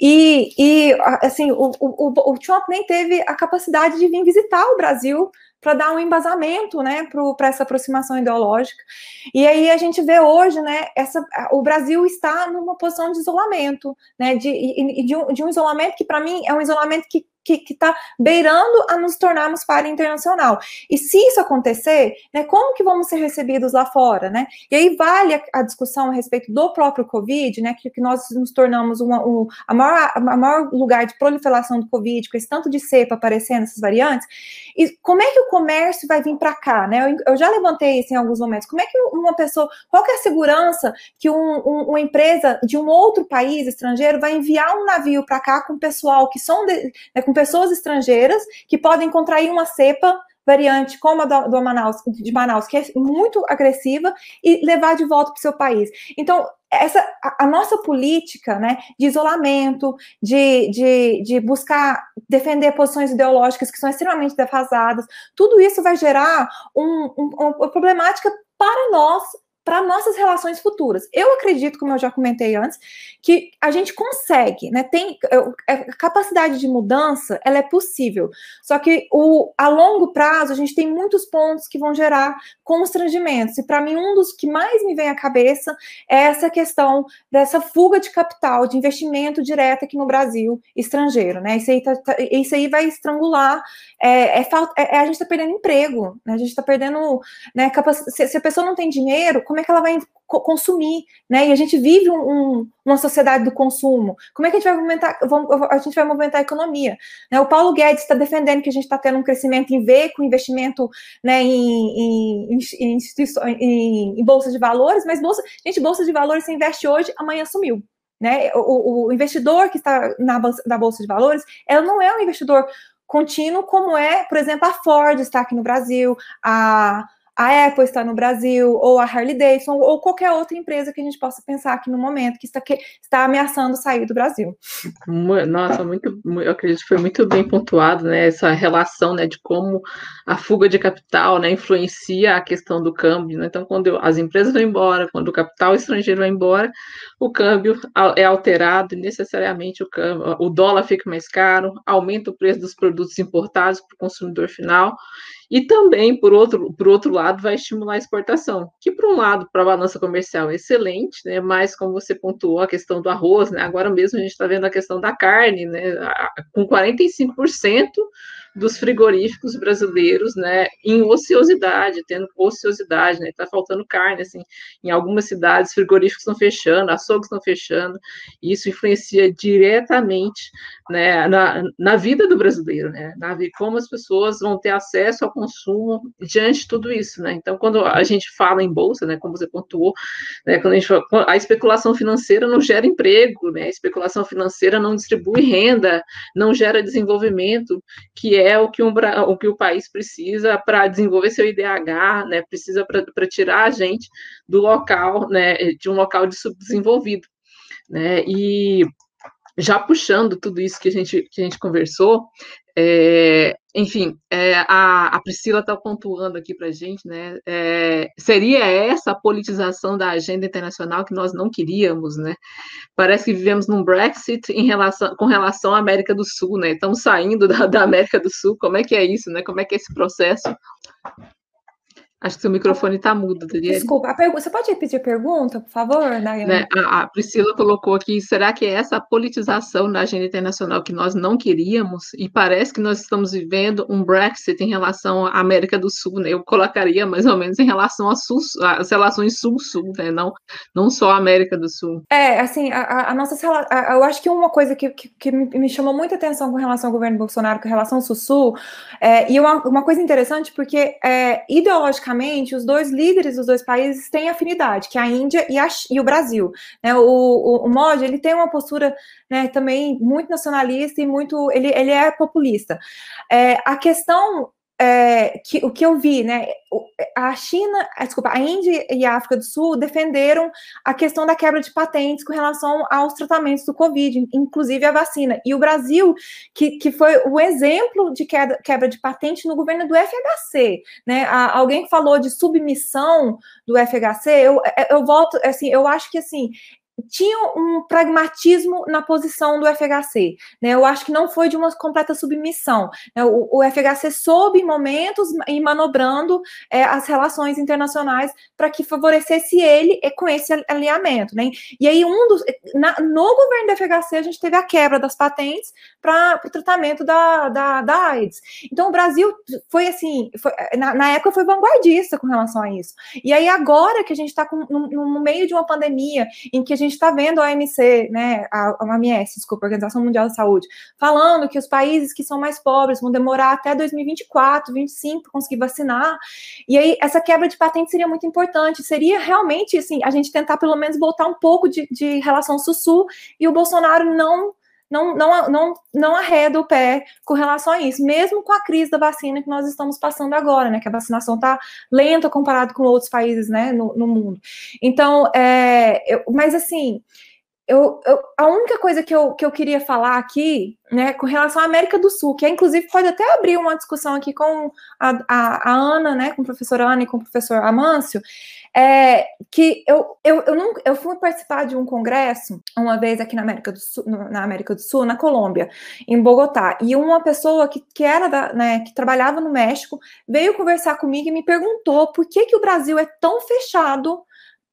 E, e assim, o, o, o Trump nem teve a capacidade de vir visitar o Brasil para dar um embasamento, né, para essa aproximação ideológica. E aí a gente vê hoje, né, essa, o Brasil está numa posição de isolamento, né, de, de, um, de um isolamento que para mim é um isolamento que que está beirando a nos tornarmos para internacional. E se isso acontecer, né, como que vamos ser recebidos lá fora, né? E aí vale a, a discussão a respeito do próprio Covid, né, que, que nós nos tornamos uma, um, a, maior, a maior lugar de proliferação do Covid, com esse tanto de cepa aparecendo, essas variantes, e como é que o comércio vai vir para cá, né? Eu, eu, já levantei isso em alguns momentos. Como é que uma pessoa, qual é a segurança que um, um, uma empresa de um outro país estrangeiro vai enviar um navio para cá com pessoal que são de, né, com pessoas estrangeiras que podem contrair uma cepa variante como a do, do Manaus, de Manaus, que é muito agressiva, e levar de volta para o seu país. Então, essa a, a, nossa política né, de isolamento, de, de, de buscar defender posições ideológicas que são extremamente defasadas, tudo isso vai gerar um, um, uma problemática para nós para nossas relações futuras. Eu acredito, como eu já comentei antes, que a gente consegue, né? Tem é, a capacidade de mudança, ela é possível. Só que o, a longo prazo a gente tem muitos pontos que vão gerar constrangimentos. E para mim um dos que mais me vem à cabeça é essa questão dessa fuga de capital, de investimento direto aqui no Brasil, estrangeiro, né? Isso aí, tá, tá, isso aí vai estrangular. É, é, é, a gente está perdendo emprego, né? A gente está perdendo, né? Se, se a pessoa não tem dinheiro como é que ela vai consumir, né? E a gente vive um, um, uma sociedade do consumo. Como é que a gente vai movimentar, a gente vai movimentar a economia? Né? O Paulo Guedes está defendendo que a gente está tendo um crescimento em V, com investimento né, em, em, em, em, em bolsa de valores, mas bolsa, gente, bolsa de valores você investe hoje, amanhã sumiu. Né? O, o investidor que está na, na bolsa de valores, ela não é um investidor contínuo como é, por exemplo, a Ford está aqui no Brasil, a a Apple está no Brasil, ou a Harley Davidson, ou qualquer outra empresa que a gente possa pensar aqui no momento que está, que está ameaçando sair do Brasil.
Nossa, muito, eu acredito que foi muito bem pontuado, né, essa relação, né, de como a fuga de capital, né, influencia a questão do câmbio, né? então quando as empresas vão embora, quando o capital estrangeiro vai embora, o câmbio é alterado e necessariamente o, câmbio, o dólar fica mais caro, aumenta o preço dos produtos importados para o consumidor final, e também, por outro, por outro lado, vai estimular a exportação, que, por um lado, para a balança comercial é excelente, né? mas, como você pontuou, a questão do arroz, né? agora mesmo a gente está vendo a questão da carne, né? com 45% dos frigoríficos brasileiros, né, em ociosidade, tendo ociosidade, né, está faltando carne, assim, em algumas cidades frigoríficos estão fechando, açougues estão fechando, e isso influencia diretamente, né, na, na vida do brasileiro, né, na como as pessoas vão ter acesso ao consumo diante de tudo isso, né, então quando a gente fala em bolsa, né, como você pontuou, né, quando a gente fala, a especulação financeira não gera emprego, né, a especulação financeira não distribui renda, não gera desenvolvimento, que é o que, um, o, que o país precisa para desenvolver seu IDH, né, precisa para tirar a gente do local, né, de um local de subdesenvolvido, né, e já puxando tudo isso que a gente, que a gente conversou, é, enfim, é, a, a, Priscila está pontuando aqui para a gente, né? É, seria essa a politização da agenda internacional que nós não queríamos, né? Parece que vivemos num Brexit em relação, com relação à América do Sul, né? Estamos saindo da, da América do Sul. Como é que é isso, né? Como é que é esse processo? Acho que seu microfone está mudo, Daniela.
Desculpa, você pode repetir a pergunta, por favor, Daiane?
Né? A, a, Priscila colocou aqui, será que é essa politização da agenda internacional que nós não queríamos? E parece que nós estamos vivendo um Brexit em relação à América do Sul, né? Eu colocaria mais ou menos em relação às relações Sul-Sul, né? Não, não só a América do Sul.
É, assim, a, a nossa eu acho que uma coisa que, que, que, me chamou muita atenção com relação ao governo Bolsonaro, com relação ao Sul-Sul, é, e uma, uma coisa interessante, porque é, ideologicamente os dois líderes dos dois países têm afinidade, que é a Índia e, a, e o Brasil. Né? O, o, o Modi, ele tem uma postura né, também muito nacionalista e muito, ele, ele é populista. É, a questão é, que, o que eu vi, né? A China, desculpa, a Índia e a África do Sul defenderam a questão da quebra de patentes com relação aos tratamentos do Covid, inclusive a vacina. E o Brasil, que, que foi o exemplo de quebra, quebra de patente no governo do FHC, né? A, alguém falou de submissão do FHC, eu, eu volto, assim, eu acho que assim, tinha um pragmatismo na posição do FHC. Né? Eu acho que não foi de uma completa submissão. Né? O, o, FHC soube momentos e manobrando é, as relações internacionais para que favorecesse ele com esse alinhamento. Né? E aí, um dos, na, no governo do FHC, a gente teve a quebra das patentes para o tratamento da, da, da, AIDS. Então, o Brasil foi assim, foi, na, na, época foi vanguardista com relação a isso. E aí, agora que a gente está no, no meio de uma pandemia em que a gente gente está vendo a OMC, né, a, a OMS, desculpa, a Organização Mundial da Saúde, falando que os países que são mais pobres vão demorar até 2024, 2025 para conseguir vacinar. E aí, essa quebra de patente seria muito importante. Seria realmente, assim, a gente tentar pelo menos voltar um pouco de, de relação sul-sul e o Bolsonaro não não, não, não, não arreda o pé com relação a isso, mesmo com a crise da vacina que nós estamos passando agora, né? Que a vacinação está lenta comparado com outros países, né, no, no mundo. Então, é, eu, mas assim, eu, eu, a única coisa que eu, que eu queria falar aqui, né, com relação à América do Sul, que é, inclusive pode até abrir uma discussão aqui com a, a, a Ana, né, com a professora Ana e com o professor Amâncio, é, que eu, eu, eu, não, eu fui participar de um congresso uma vez aqui na América do Sul, na América do Sul, na Colômbia, em Bogotá, e uma pessoa que, que era da, né, que trabalhava no México veio conversar comigo e me perguntou por que, que o Brasil é tão fechado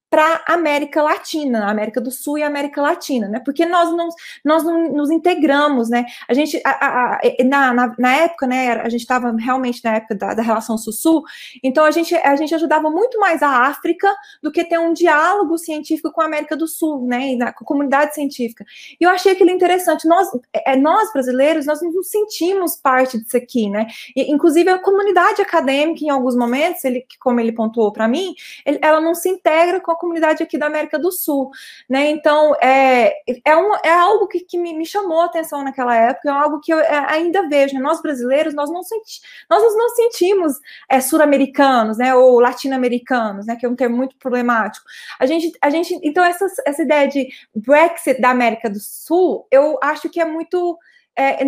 para a América Latina, América do Sul e América Latina, né? Porque nós não, nós não nos integramos, né? A gente, a, a, na, na, na, época, né? A gente estava realmente na época da, da relação Sul-Sul, então a gente, a gente ajudava muito mais a África do que ter um diálogo científico com a América do Sul, né? E na, com a comunidade científica. E eu achei aquilo interessante. Nós, é, nós brasileiros, nós não nos sentimos parte disso aqui, né? E, inclusive a comunidade acadêmica, em alguns momentos, ele, como ele pontuou para mim, ele, ela não se integra com a comunidade aqui da América do Sul, né? Então, é, é, um, é algo que, que me, me, chamou a atenção naquela época, é algo que eu é, ainda vejo, né? Nós brasileiros, nós não, senti, nós não sentimos é, sul-americanos, né? Ou latino-americanos, né? Que é um termo muito problemático. A gente, a gente então, essa, essa ideia de Brexit da América do Sul, eu acho que é muito... É,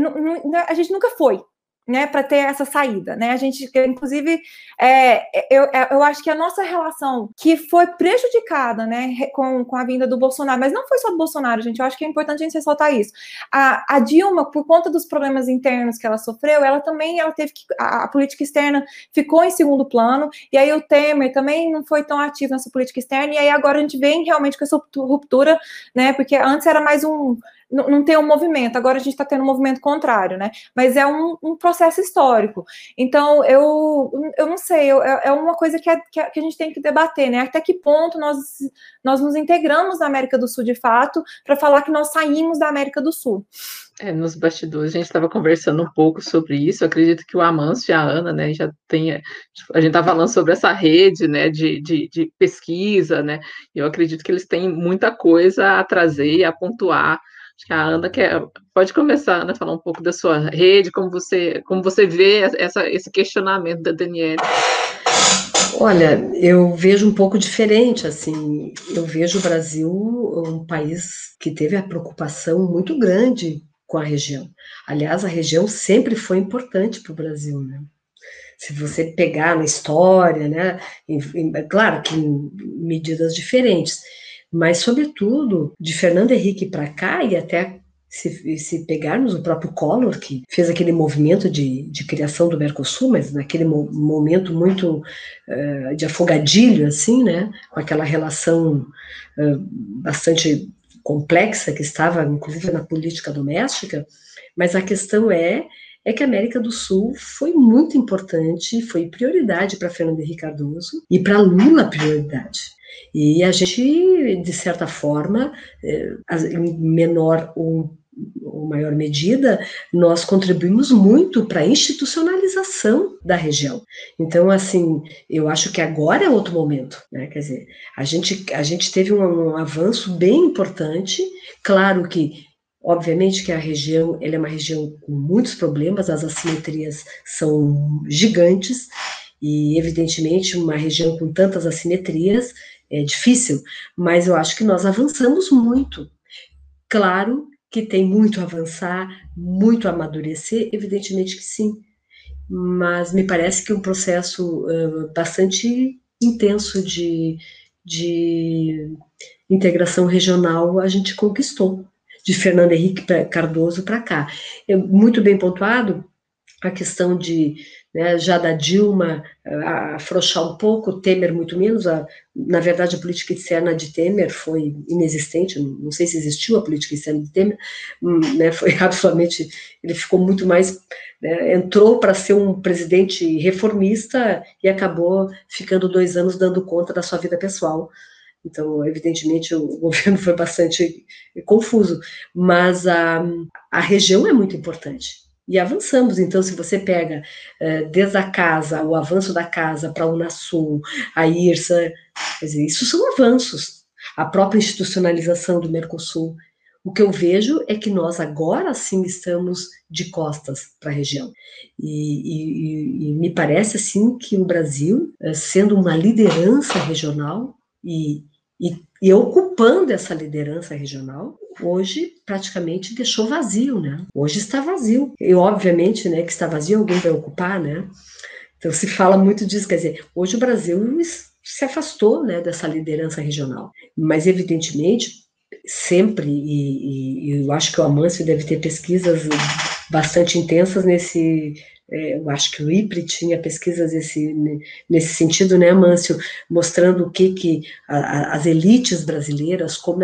a gente nunca foi, né, para ter essa saída, né? A gente, inclusive, é, eu, é, eu acho que a nossa relação que foi prejudicada, né, com, com a vinda do Bolsonaro, mas não foi só do Bolsonaro, gente. Eu acho que é importante a gente ressaltar isso. A, a Dilma, por conta dos problemas internos que ela sofreu, ela também, ela teve que a, a, política externa ficou em segundo plano. E aí o Temer também não foi tão ativo nessa política externa. E aí agora a gente vem realmente com essa ruptura, né? Porque antes era mais um não, não tem um movimento. Agora a gente está tendo um movimento contrário, né? Mas é um, um processo histórico. Então, eu, eu não sei, eu, é, é uma coisa que, é, que, a gente tem que debater, né? Até que ponto nós, nós nos integramos na América do Sul de fato para falar que nós saímos da América do Sul.
É, nos bastidores a gente estava conversando um pouco sobre isso. Eu acredito que o Amâncio e a Ana, né, já tem. A gente está falando sobre essa rede, né, de, de, de pesquisa, né. Eu acredito que eles têm muita coisa a trazer e a pontuar Acho que a Ana quer, pode começar, Ana, falar um pouco da sua rede, como você, como você vê essa, esse questionamento da Daniela.
Olha, eu vejo um pouco diferente, assim, eu vejo o Brasil um país que teve a preocupação muito grande com a região. Aliás, a região sempre foi importante para o Brasil, né? Se você pegar na história, né? Em, claro que medidas diferentes, mas, sobretudo, de Fernando Henrique para cá, e até se, se, pegarmos o próprio Collor, que fez aquele movimento de, de criação do Mercosul, mas naquele mo momento muito uh, de afogadilho, assim, né, com aquela relação uh, bastante complexa que estava, inclusive, na política doméstica, mas a questão é é que a América do Sul foi muito importante, foi prioridade para Fernando Henrique Cardoso e para Lula prioridade. E a gente, de certa forma, eh, em menor ou, maior medida, nós contribuímos muito para a institucionalização da região. Então, assim, eu acho que agora é outro momento, né? Quer dizer, a gente, a gente teve um, um avanço bem importante, claro que Obviamente que a região ela é uma região com muitos problemas, as assimetrias são gigantes, e evidentemente uma região com tantas assimetrias é difícil, mas eu acho que nós avançamos muito. Claro que tem muito a avançar, muito a amadurecer, evidentemente que sim, mas me parece que um processo uh, bastante intenso de, de integração regional a gente conquistou, de Fernando Henrique Cardoso para cá. É muito bem pontuado a questão de né, já da Dilma afrouxar um pouco, Temer muito menos. A, na verdade, a política externa de Temer foi inexistente, não sei se existiu a política externa de Temer, hum, né, foi absolutamente, ele ficou muito mais, né, entrou para ser um presidente reformista e acabou ficando dois anos dando conta da sua vida pessoal. Então, evidentemente, o governo foi bastante confuso, mas a, a região é muito importante e avançamos. Então, se você pega eh, desde a casa, o avanço da casa para a Unasul, a IRSA, dizer, isso são avanços. A própria institucionalização do Mercosul. O que eu vejo é que nós agora sim estamos de costas para a região. E, e, e, me parece assim que o Brasil, eh, sendo uma liderança regional e, e ocupando essa liderança regional, hoje praticamente deixou vazio, né? Hoje está vazio. E obviamente, né, que está vazio, alguém vai ocupar, né? Então se fala muito disso, quer dizer, hoje o Brasil se afastou, né, dessa liderança regional. Mas evidentemente, sempre e, e eu acho que o Amâncio deve ter pesquisas bastante intensas nesse eu acho que o IPRI tinha pesquisas nesse, nesse sentido, né, Mâncio, mostrando o que, que a, a, as elites brasileiras, como,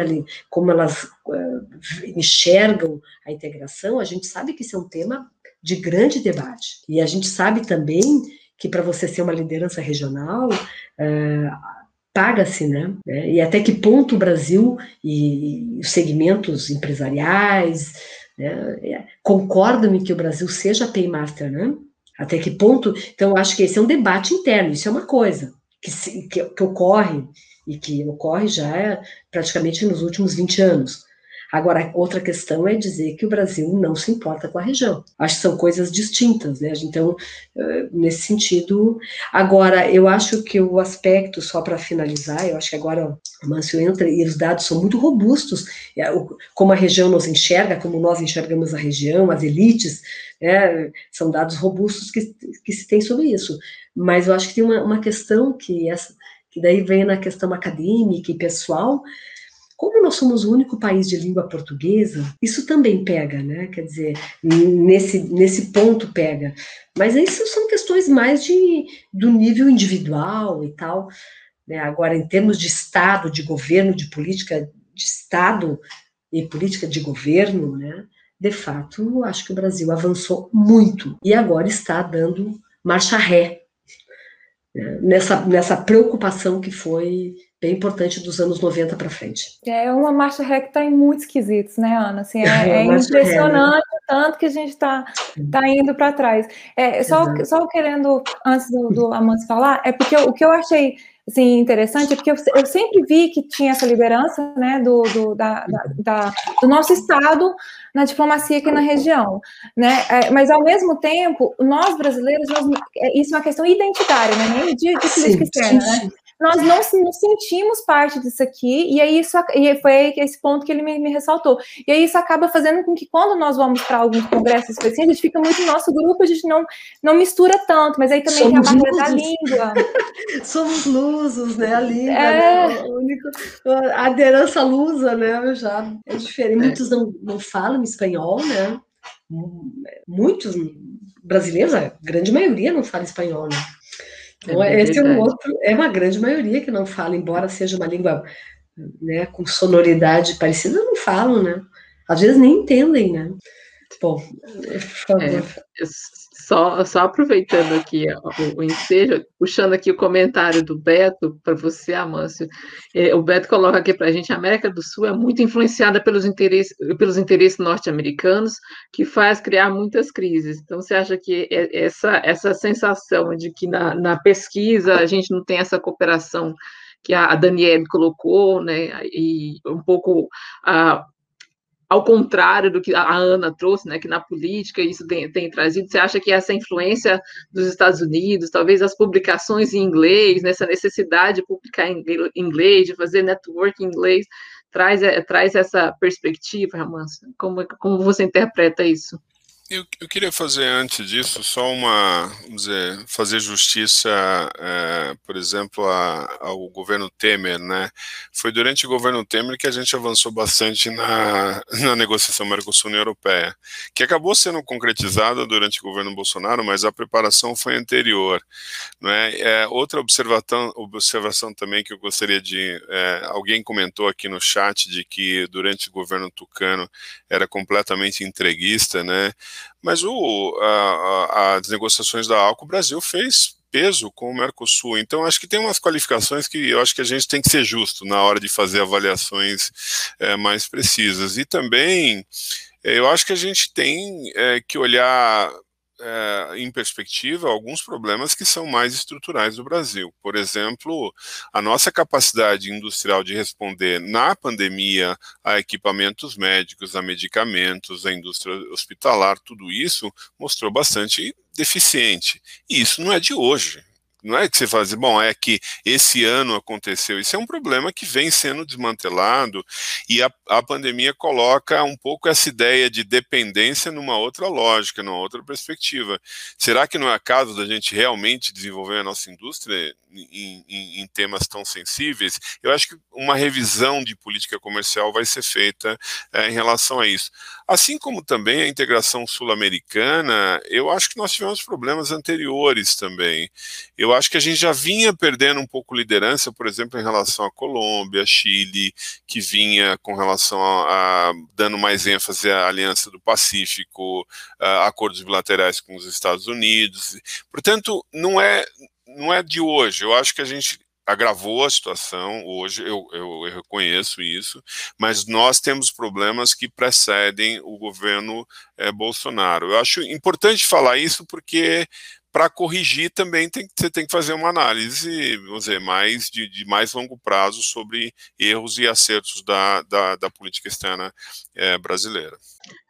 como elas uh, enxergam a integração, a gente sabe que isso é um tema de grande debate. E a gente sabe também que para você ser uma liderança regional, uh, paga-se, né? E até que ponto o Brasil e os segmentos empresariais, né? É, concordam em que o Brasil seja paymaster, né? Até que ponto? Então, acho que esse é um debate interno, isso é uma coisa que, que, que ocorre, e que ocorre já praticamente nos últimos 20 anos. Agora, outra questão é dizer que o Brasil não se importa com a região. Acho que são coisas distintas, né? Então, nesse sentido. Agora, eu acho que o aspecto, só para finalizar, eu acho que agora o Mâncio entra e os dados são muito robustos, como a região nos enxerga, como nós enxergamos a região, as elites, né? são dados robustos que, que se tem sobre isso. Mas eu acho que tem uma, uma questão que essa que daí vem na questão acadêmica e pessoal, como nós somos o único país de língua portuguesa, isso também pega, né? Quer dizer, nesse, nesse ponto pega. Mas isso são questões mais de, do nível individual e tal. Né? Agora, em termos de Estado, de governo, de política de Estado, e política de governo, né, de fato, acho que o Brasil avançou muito e agora está dando marcha ré né, nessa, nessa preocupação que foi bem importante dos anos 90 para frente.
É uma marcha ré que está em muitos quesitos, né, Ana? Assim, é, é, é impressionante né? tanto que a gente está tá indo para trás. É, só, só querendo, antes do, do Amance falar, é porque o que eu achei assim, interessante é porque eu, eu, sempre vi que tinha essa liderança né, do, do, da, da, da, do nosso Estado na diplomacia aqui na região. Né? É, mas, ao mesmo tempo, nós brasileiros, nós, é, isso é uma questão identitária, né? nem de, de política externa. Né? Nós não nos sentimos parte disso aqui, e aí isso e foi esse ponto que ele me, me, ressaltou. E aí isso acaba fazendo com que quando nós vamos para alguns congressos específicos, a gente fica muito no nosso grupo, a gente não, não mistura tanto, mas aí também Somos tem a barreira da língua.
Somos lusos, né? A língua, é... né? a aderança lusa, né? Já é diferente. É. Muitos não, não falam espanhol, né? Muitos brasileiros, a grande maioria não fala espanhol, né? Então, é esse é um outro, é uma grande maioria que não fala, embora seja uma língua né, com sonoridade parecida, não falam, né? Às vezes nem entendem, né? Bom, por favor. É,
só, só aproveitando aqui o, o ensejo, puxando aqui o comentário do Beto para você, Amâncio. É, o Beto coloca aqui para a gente: a América do Sul é muito influenciada pelos interesses, pelos interesses norte-americanos, que faz criar muitas crises. Então, você acha que essa, essa sensação de que na, na pesquisa a gente não tem essa cooperação que a Daniele colocou, né, e um pouco a ao contrário do que a Ana trouxe, né, que na política isso tem, tem, trazido, você acha que essa influência dos Estados Unidos, talvez as publicações em inglês, nessa necessidade de publicar em inglês, de fazer network em inglês, traz, é, traz essa perspectiva, Ramança? Como, como você interpreta isso?
Eu, eu, queria fazer antes disso só uma, vamos dizer, fazer justiça, é, por exemplo, a, ao governo Temer, né? Foi durante o governo Temer que a gente avançou bastante na, na negociação Mercosul-União Europeia, que acabou sendo concretizada durante o governo Bolsonaro, mas a preparação foi anterior, não é? é outra observação, observação também que eu gostaria de, é, alguém comentou aqui no chat de que durante o governo Tucano era completamente entreguista, né? Mas o, a, as negociações da ALCO, o Brasil fez peso com o Mercosul. Então, acho que tem umas qualificações que eu acho que a gente tem que ser justo na hora de fazer avaliações é, mais precisas. E também, é, eu acho que a gente tem é, que olhar é, em perspectiva alguns problemas que são mais estruturais do Brasil. Por exemplo, a nossa capacidade industrial de responder na pandemia a equipamentos médicos, a medicamentos, a indústria hospitalar, tudo isso mostrou bastante deficiente. E isso não é de hoje. Não é que você fala assim, bom, é que esse ano aconteceu. Isso é um problema que vem sendo desmantelado e a, a pandemia coloca um pouco essa ideia de dependência numa outra lógica, numa outra perspectiva. Será que não é caso da gente realmente desenvolver a nossa indústria em, em, em temas tão sensíveis? Eu acho que uma revisão de política comercial vai ser feita é, em relação a isso. Assim como também a integração sul-americana, eu acho que nós tivemos problemas anteriores também. Eu acho que a gente já vinha perdendo um pouco liderança, por exemplo, em relação à Colômbia, Chile, que vinha com relação a, a dando mais ênfase à Aliança do Pacífico, acordos bilaterais com os Estados Unidos. Portanto, não é não é de hoje. Eu acho que a gente agravou a situação hoje, eu, eu, eu, reconheço isso, mas nós temos problemas que precedem o governo é, Bolsonaro. Eu acho importante falar isso porque para corrigir também tem, você tem que fazer uma análise, vamos dizer, mais de, de mais longo prazo sobre erros e acertos da, da, da política externa é, brasileira.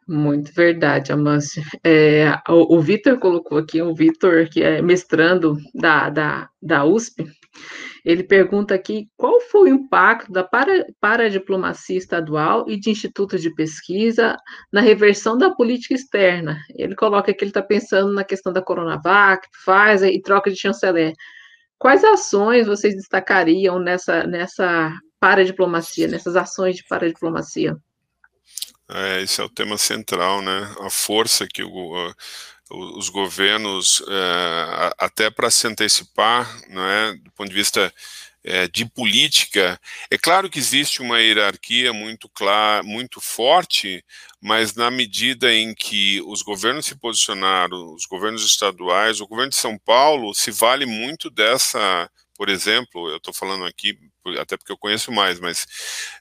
Muito verdade, Amâncio. É, o, o Vitor colocou aqui, o Vitor, que é mestrando da, da, da USP, ele pergunta aqui qual foi o impacto da para, paradiplomacia estadual e de institutos de pesquisa na reversão da política externa. Ele coloca que ele está pensando na questão da Coronavac, Pfizer e troca de chanceler. Quais ações vocês destacariam nessa, nessa paradiplomacia, nessas ações de paradiplomacia?
É, esse é o tema central, né? A força que o, os governos, é, até para se antecipar, não é, do ponto de vista é, de política, é claro que existe uma hierarquia muito clara, muito forte, mas na medida em que os governos se posicionaram, os governos estaduais, o governo de São Paulo se vale muito dessa, por exemplo, eu estou falando aqui até porque eu conheço mais, mas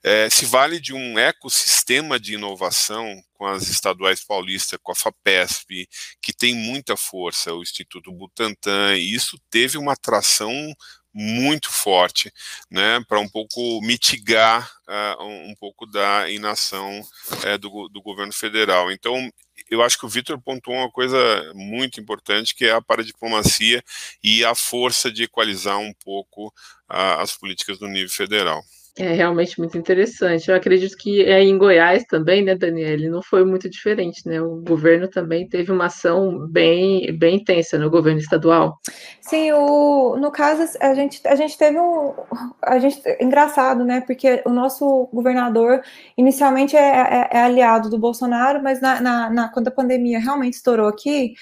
é, se vale de um ecossistema de inovação com as estaduais paulistas, com a FAPESP, que tem muita força, o Instituto Butantan, e isso teve uma atração muito forte, né, para um pouco mitigar uh, um, pouco da inação uh, do, do governo federal. Então, eu acho que o Vitor pontuou uma coisa muito importante, que é a paradiplomacia e a força de equalizar um pouco uh, as políticas do nível federal.
É realmente muito interessante. Eu acredito que é em Goiás também, né, Daniele, não foi muito diferente, né? O governo também teve uma ação bem, bem intensa no governo estadual.
Sim, o, no caso, a gente, a gente teve um. A gente, engraçado, né? Porque o nosso governador inicialmente é, é, é aliado do Bolsonaro, mas na, na, na, quando a pandemia realmente estourou aqui,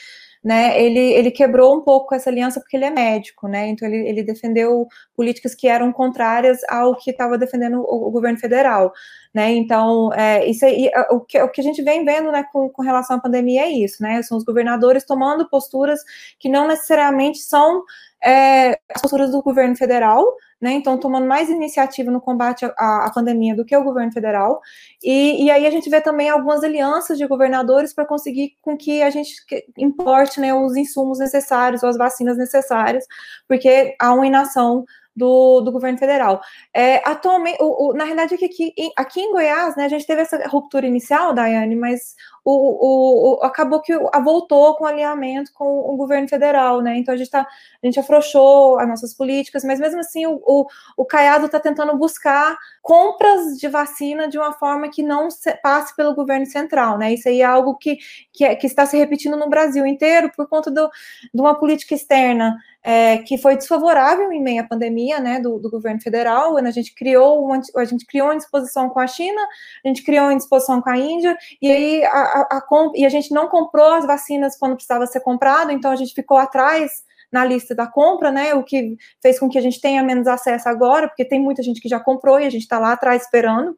né, ele, ele quebrou um pouco essa aliança porque ele é médico, né, então ele, ele defendeu políticas que eram contrárias ao que estava defendendo o, o, governo federal, né, então é, isso aí, o, que, o que a gente vem vendo, né, com, com relação à pandemia é isso, né, são os governadores tomando posturas que não necessariamente são é, as posturas do governo federal, né? Então, tomando mais iniciativa no combate à, à pandemia do que o governo federal. E, e, aí a gente vê também algumas alianças de governadores para conseguir com que a gente importe né, os insumos necessários ou as vacinas necessárias, porque há uma inação do, do governo federal. É, atualmente, o, o, na realidade, aqui, aqui em Goiás, né, a gente teve essa ruptura inicial, Daiane, mas o, o, acabou que voltou com alinhamento com o governo federal, né? Então a gente tá, a gente afrouxou as nossas políticas, mas mesmo assim o, o, o Caiado está tentando buscar compras de vacina de uma forma que não se, passe pelo governo central, né? Isso aí é algo que, que, é, que está se repetindo no Brasil inteiro por conta do, de uma política externa é, que foi desfavorável em meio à pandemia, né, do, do governo federal, a gente criou uma, a gente criou uma disposição com a China, a gente criou uma disposição com a Índia, e aí a, a, a, e a gente não comprou as vacinas quando precisava ser comprado, então a gente ficou atrás na lista da compra, né? O que fez com que a gente tenha menos acesso agora, porque tem muita gente que já comprou e a gente está lá atrás esperando.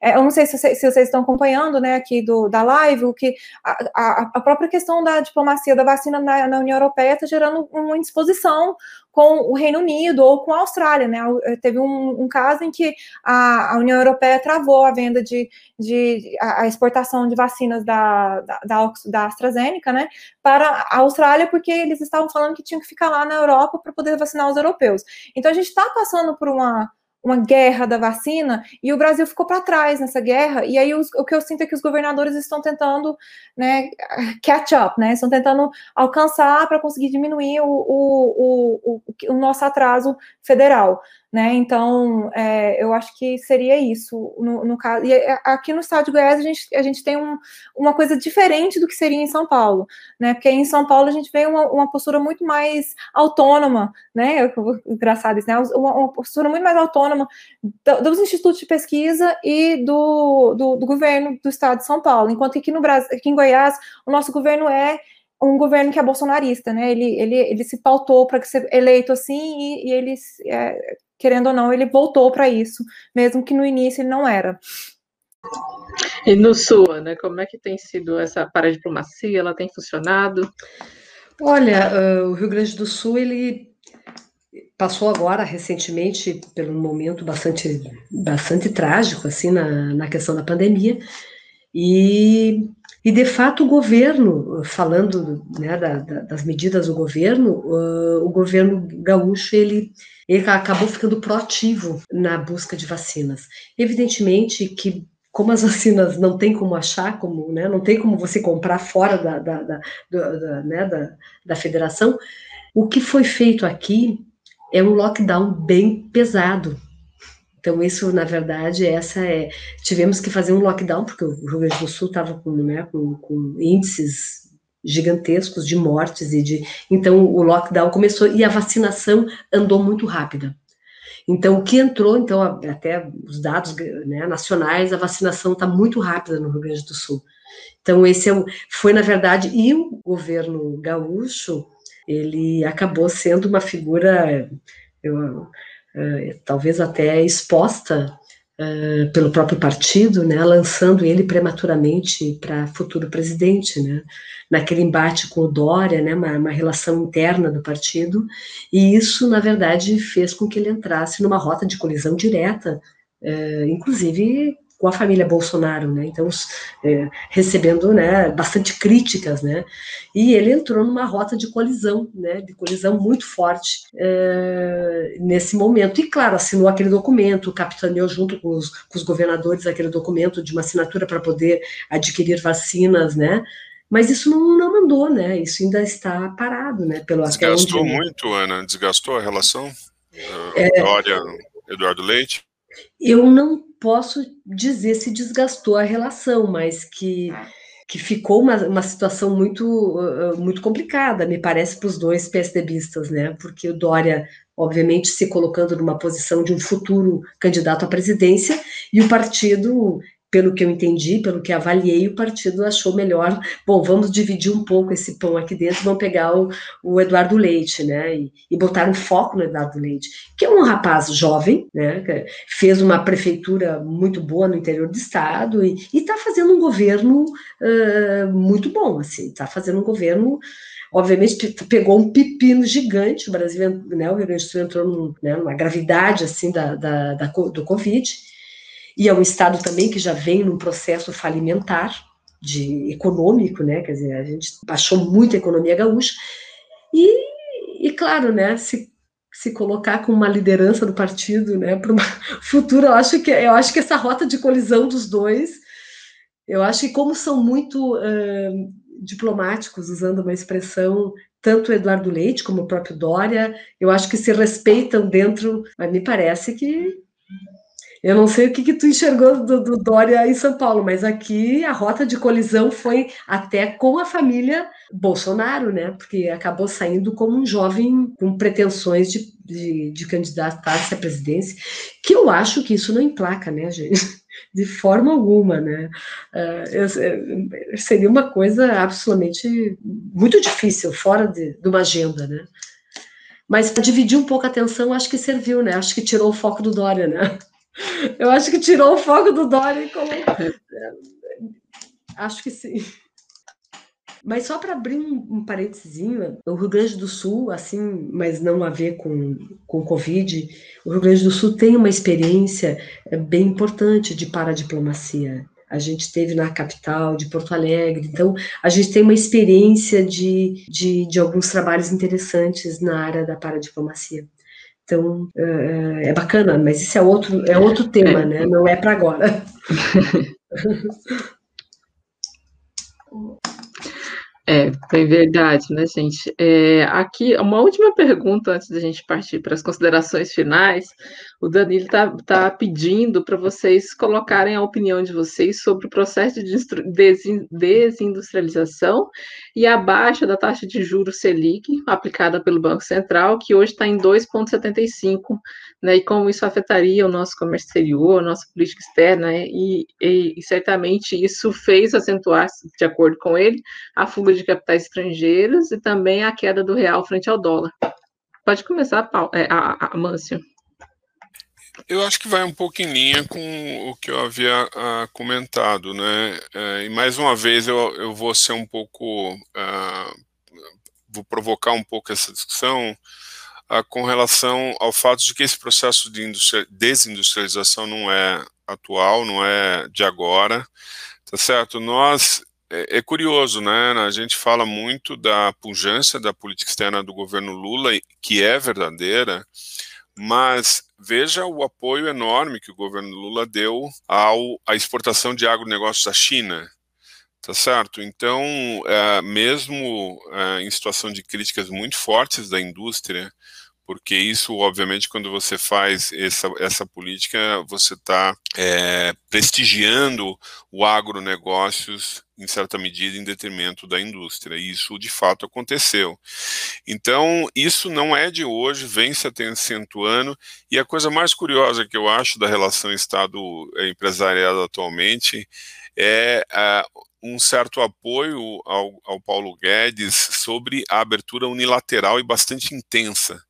É, eu não sei se, se, vocês estão acompanhando, né, aqui do, da live, o que a, a, a própria questão da diplomacia da vacina na, na União Europeia está gerando uma indisposição com o Reino Unido ou com a Austrália, né? Teve um, um caso em que a, a, União Europeia travou a venda de, de a, exportação de vacinas da, da, da, da AstraZeneca, né, para a Austrália, porque eles estavam falando que tinham que ficar lá na Europa para poder vacinar os europeus. Então a gente está passando por uma uma guerra da vacina e o Brasil ficou para trás nessa guerra. E aí os, o que eu sinto é que os governadores estão tentando, né, catch up, né? Estão tentando alcançar para conseguir diminuir o, o, o, o, nosso atraso federal né? Então, é, eu acho que seria isso no, no, caso. E é, aqui no estado de Goiás a gente, a gente tem um, uma coisa diferente do que seria em São Paulo, né? Porque em São Paulo a gente vê uma, uma postura muito mais autônoma, né? Engraçado isso, né? Uma, uma postura muito mais autônoma dos institutos de pesquisa e do, do, do governo do estado de São Paulo, enquanto que aqui no Brasil, aqui em Goiás, o nosso governo é um governo que é bolsonarista, né? Ele, ele, ele se pautou para ser eleito assim e, e ele é, querendo ou não, ele voltou para isso, mesmo que no início ele não era.
E no Sul, né? Como é que tem sido essa paradiplomacia? Ela tem funcionado?
Olha, uh, o Rio Grande do Sul ele passou agora recentemente por um momento bastante bastante trágico assim na, na questão da pandemia e, e de fato o governo falando né, da, da, das medidas do governo uh, o governo gaúcho ele ele acabou ficando proativo na busca de vacinas. Evidentemente que como as vacinas não tem como achar, como, né, não tem como você comprar fora da, da, da, da, né, da, da federação, o que foi feito aqui é um lockdown bem pesado. Então, isso, na verdade, essa é. Tivemos que fazer um lockdown, porque o Rio Grande do Sul estava com, né, com, com índices gigantescos de mortes e de então o lockdown começou e a vacinação andou muito rápida. Então o que entrou, então até os dados né, nacionais, a vacinação está muito rápida no Rio Grande do Sul. Então esse é foi na verdade e o governo gaúcho ele acabou sendo uma figura eu, talvez até exposta uh, pelo próprio partido, né, lançando ele prematuramente para futuro presidente, né, naquele embate com o Dória, né, uma, uma, relação interna do partido, e isso, na verdade, fez com que ele entrasse numa rota de colisão direta, uh, inclusive com a família Bolsonaro, né? Então, é, recebendo, né, bastante críticas, né? E ele entrou numa rota de colisão, né? De colisão muito forte é, nesse momento. E claro, assinou aquele documento, capitaneou junto com os, com os governadores aquele documento de uma assinatura para poder adquirir vacinas, né? Mas isso não, não mandou, né? Isso ainda está parado, né?
Pelo Desgastou onde... muito, Ana. Desgastou a relação. É, Dória, Eduardo Leite.
Eu não posso dizer se desgastou a relação, mas que, que ficou uma, uma situação muito, uh, muito complicada, me parece, para os dois PSDBistas, né? Porque o Dória, obviamente, se colocando numa posição de um futuro candidato à presidência, e o partido pelo que eu entendi, pelo que avaliei, o partido achou melhor, bom, vamos dividir um pouco esse pão aqui dentro, vamos pegar o, o Eduardo Leite, né, e, e, botar um foco no Eduardo Leite, que é um rapaz jovem, né, fez uma prefeitura muito boa no interior do estado e está fazendo um governo uh, muito bom, assim, está fazendo um governo obviamente pegou um pepino gigante, o Brasil, né, o Rio Grande do Sul entrou num, né, numa gravidade, assim, da, da, da, do Covid, e é um Estado também que já vem num processo falimentar, de econômico, né? Quer dizer, a gente baixou muito a economia gaúcha. E, e claro, né? Se, se colocar com uma liderança do partido, né? Para uma futura, eu acho que eu acho que essa rota de colisão dos dois, eu acho que como são muito uh, diplomáticos, usando uma expressão tanto Eduardo Leite como o próprio Dória, eu acho que se respeitam dentro, mas me parece que eu não sei o que, que tu enxergou do, do, Dória em São Paulo, mas aqui a rota de colisão foi até com a família Bolsonaro, né? Porque acabou saindo como um jovem com pretensões de, de, de candidatar-se à presidência, que eu acho que isso não emplaca, né, gente? De forma alguma, né? Uh, seria uma coisa absolutamente muito difícil, fora de, de uma agenda, né? Mas para dividir um pouco a atenção, acho que serviu, né? Acho que tirou o foco do Dória, né? Eu acho que tirou o foco do Dória como... Acho que sim. Mas só para abrir um, um parênteses, o Rio Grande do Sul, assim, mas não a ver com, com Covid, o Rio Grande do Sul tem uma experiência é, bem importante de paradiplomacia. A gente teve na capital de Porto Alegre, então a gente tem uma experiência de, de, de alguns trabalhos interessantes na área da paradiplomacia. Então, é, é bacana, mas isso é outro, é outro tema, né? Não é para agora.
É, é verdade, né, gente? É, aqui, uma última pergunta antes da gente partir para as considerações finais. O Danilo está tá pedindo para vocês colocarem a opinião de vocês sobre o processo de desindustrialização e a baixa da taxa de juros Selic aplicada pelo Banco Central, que hoje está em 2,75, né? E como isso afetaria o nosso comércio exterior, a nossa política externa, né, e, e, e certamente isso fez acentuar, de acordo com ele, a fuga de capitais estrangeiros e também a queda do real frente ao dólar. Pode começar, Paulo, é, a, a, Mâncio.
Eu acho que vai um pouco em linha com o que eu havia uh, comentado, né? Uh, e mais uma vez eu, eu vou ser um pouco, uh, vou provocar um pouco essa discussão com relação ao fato de que esse processo de desindustrialização não é atual, não é de agora, tá certo? Nós é, é curioso, né? A gente fala muito da pujança da política externa do governo Lula, que é verdadeira, mas veja o apoio enorme que o governo Lula deu ao, à exportação de agronegócios à China. Tá certo? Então, é, mesmo é, em situação de críticas muito fortes da indústria, porque isso, obviamente, quando você faz essa, essa política, você está é, prestigiando o agronegócios, em certa medida, em detrimento da indústria. E isso, de fato, aconteceu. Então, isso não é de hoje, vem se acentuando, e a coisa mais curiosa que eu acho da relação Estado-empresariado atualmente é um certo apoio ao, ao Paulo Guedes sobre a abertura unilateral e bastante intensa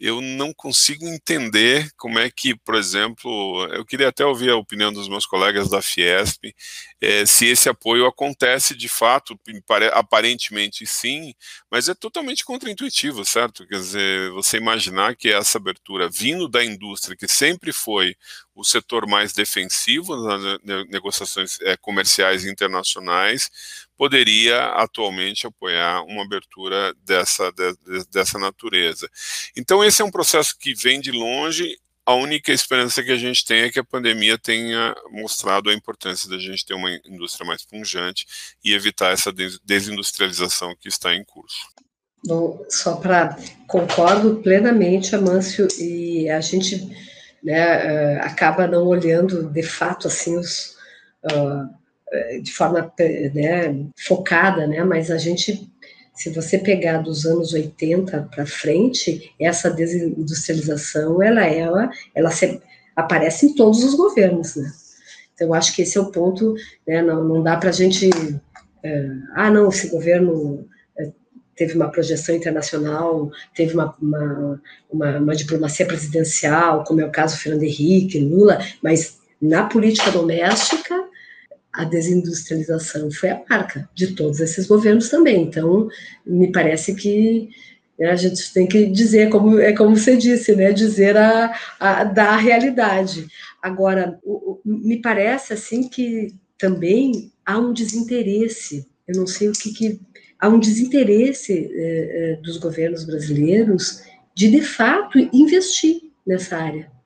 eu não consigo entender como é que, por exemplo, eu queria até ouvir a opinião dos meus colegas da Fiesp, é, se esse apoio acontece de fato, aparentemente sim, mas é totalmente contraintuitivo, certo? Quer dizer, você imaginar que essa abertura vindo da indústria, que sempre foi o setor mais defensivo nas negociações é, comerciais internacionais, poderia atualmente apoiar uma abertura dessa, de, dessa natureza. Então, esse é um processo que vem de longe. A única esperança que a gente tem é que a pandemia tenha mostrado a importância da gente ter uma indústria mais punjante e evitar essa desindustrialização que está em curso.
Bom, só para concordo plenamente, Amâncio, e a gente né, uh, acaba não olhando de fato assim os uh, de forma né, focada, né? Mas a gente, se você pegar dos anos 80 para frente, essa desindustrialização, ela, ela, ela se, aparece em todos os governos, né? Então, acho que esse é o ponto, né? Não, não dá para a gente, é, ah, não, esse governo é, teve uma projeção internacional, teve uma, uma, uma, uma, diplomacia presidencial, como é o caso Fernando Henrique, Lula, mas na política doméstica a desindustrialização foi a marca de todos esses governos também. Então, me parece que né, a gente tem que dizer, como é como você disse, né, dizer a, a da realidade. Agora, o, o, me parece assim que também há um desinteresse. Eu não sei o que, que há um desinteresse é, dos governos brasileiros de de fato investir nessa área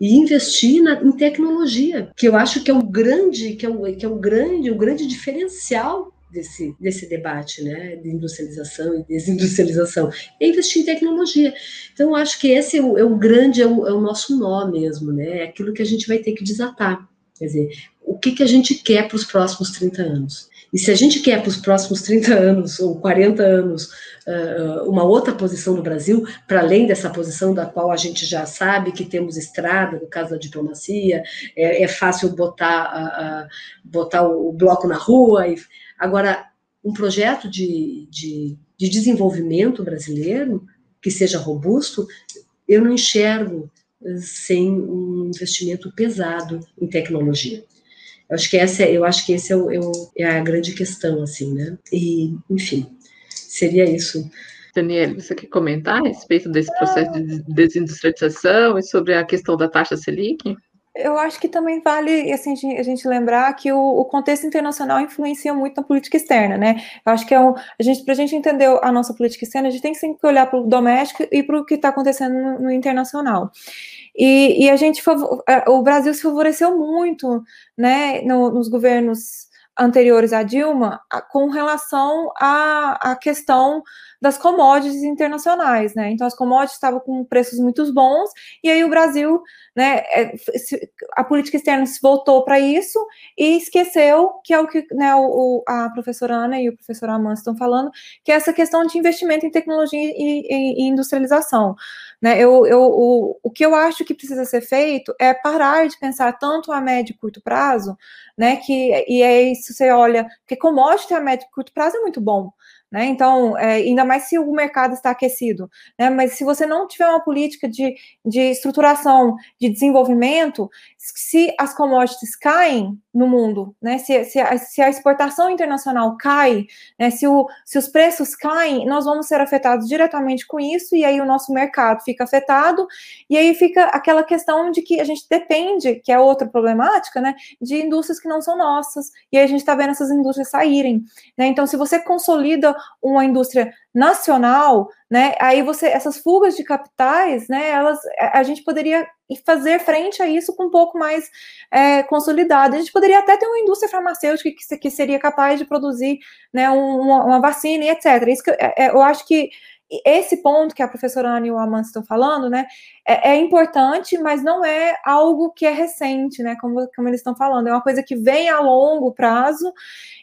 e investir na, em tecnologia, que eu acho que é um grande, que é um, que é um grande, um grande diferencial desse, desse debate, né, de industrialização e desindustrialização, é investir em tecnologia. Então, eu acho que esse é o, é o grande, é o, é o, nosso nó mesmo, né, é aquilo que a gente vai ter que desatar. Quer dizer, o que, que a gente quer para os próximos 30 anos? E se a gente quer para os próximos 30 anos ou 40 anos uh, uma outra posição no Brasil, para além dessa posição da qual a gente já sabe que temos estrada, no caso da diplomacia, é, é fácil botar, uh, botar o, bloco na rua. E, agora, um projeto de, de, de desenvolvimento brasileiro que seja robusto, eu não enxergo sem um investimento pesado em tecnologia. Eu acho que essa, eu acho que esse é, o, é, o, é a grande questão, assim, né? E, enfim, seria isso.
Daniela, você quer comentar a respeito desse processo de desindustrialização e sobre a questão da taxa Selic?
Eu acho que também vale assim, a gente lembrar que o, o, contexto internacional influencia muito na política externa, né? Eu acho que é um, a gente, para a gente entender a nossa política externa, a gente tem que olhar para o doméstico e para o que está acontecendo no, no internacional. E, e, a gente, o Brasil se favoreceu muito, né, no, nos governos anteriores à Dilma, com relação à, à questão das commodities internacionais, né? Então as commodities estavam com preços muito bons e aí o Brasil, né? É, a política externa se voltou para isso e esqueceu que é o que né, o, a professora Ana e o professor Amanda estão falando, que é essa questão de investimento em tecnologia e, e industrialização. Né, eu, eu, o, o que eu acho que precisa ser feito é parar de pensar tanto a médio e curto prazo, né? Que, e é isso, você olha, porque commodity a médio e curto prazo é muito bom. Né? Então, é, ainda mais se o mercado está aquecido, né? mas se você não tiver uma política de, de estruturação, de desenvolvimento, se as commodities caem no mundo, né? se, se, a, se a exportação internacional cai, né? se, o, se os preços caem, nós vamos ser afetados diretamente com isso, e aí o nosso mercado fica afetado, e aí fica aquela questão de que a gente depende, que é outra problemática, né? de indústrias que não são nossas, e aí a gente está vendo essas indústrias saírem. Né? Então, se você consolida uma indústria nacional, né? Aí você, essas fugas de capitais, né? Elas, a gente poderia fazer frente a isso com um pouco mais é, consolidado. A gente poderia até ter uma indústria farmacêutica que, que seria capaz de produzir, né? Uma, uma vacina e etc. Isso que, é, é, eu acho que esse ponto que a professora Ana e o Amanda estão falando, né, é, é, importante, mas não é algo que é recente, né, como, como eles estão falando, é uma coisa que vem a longo prazo,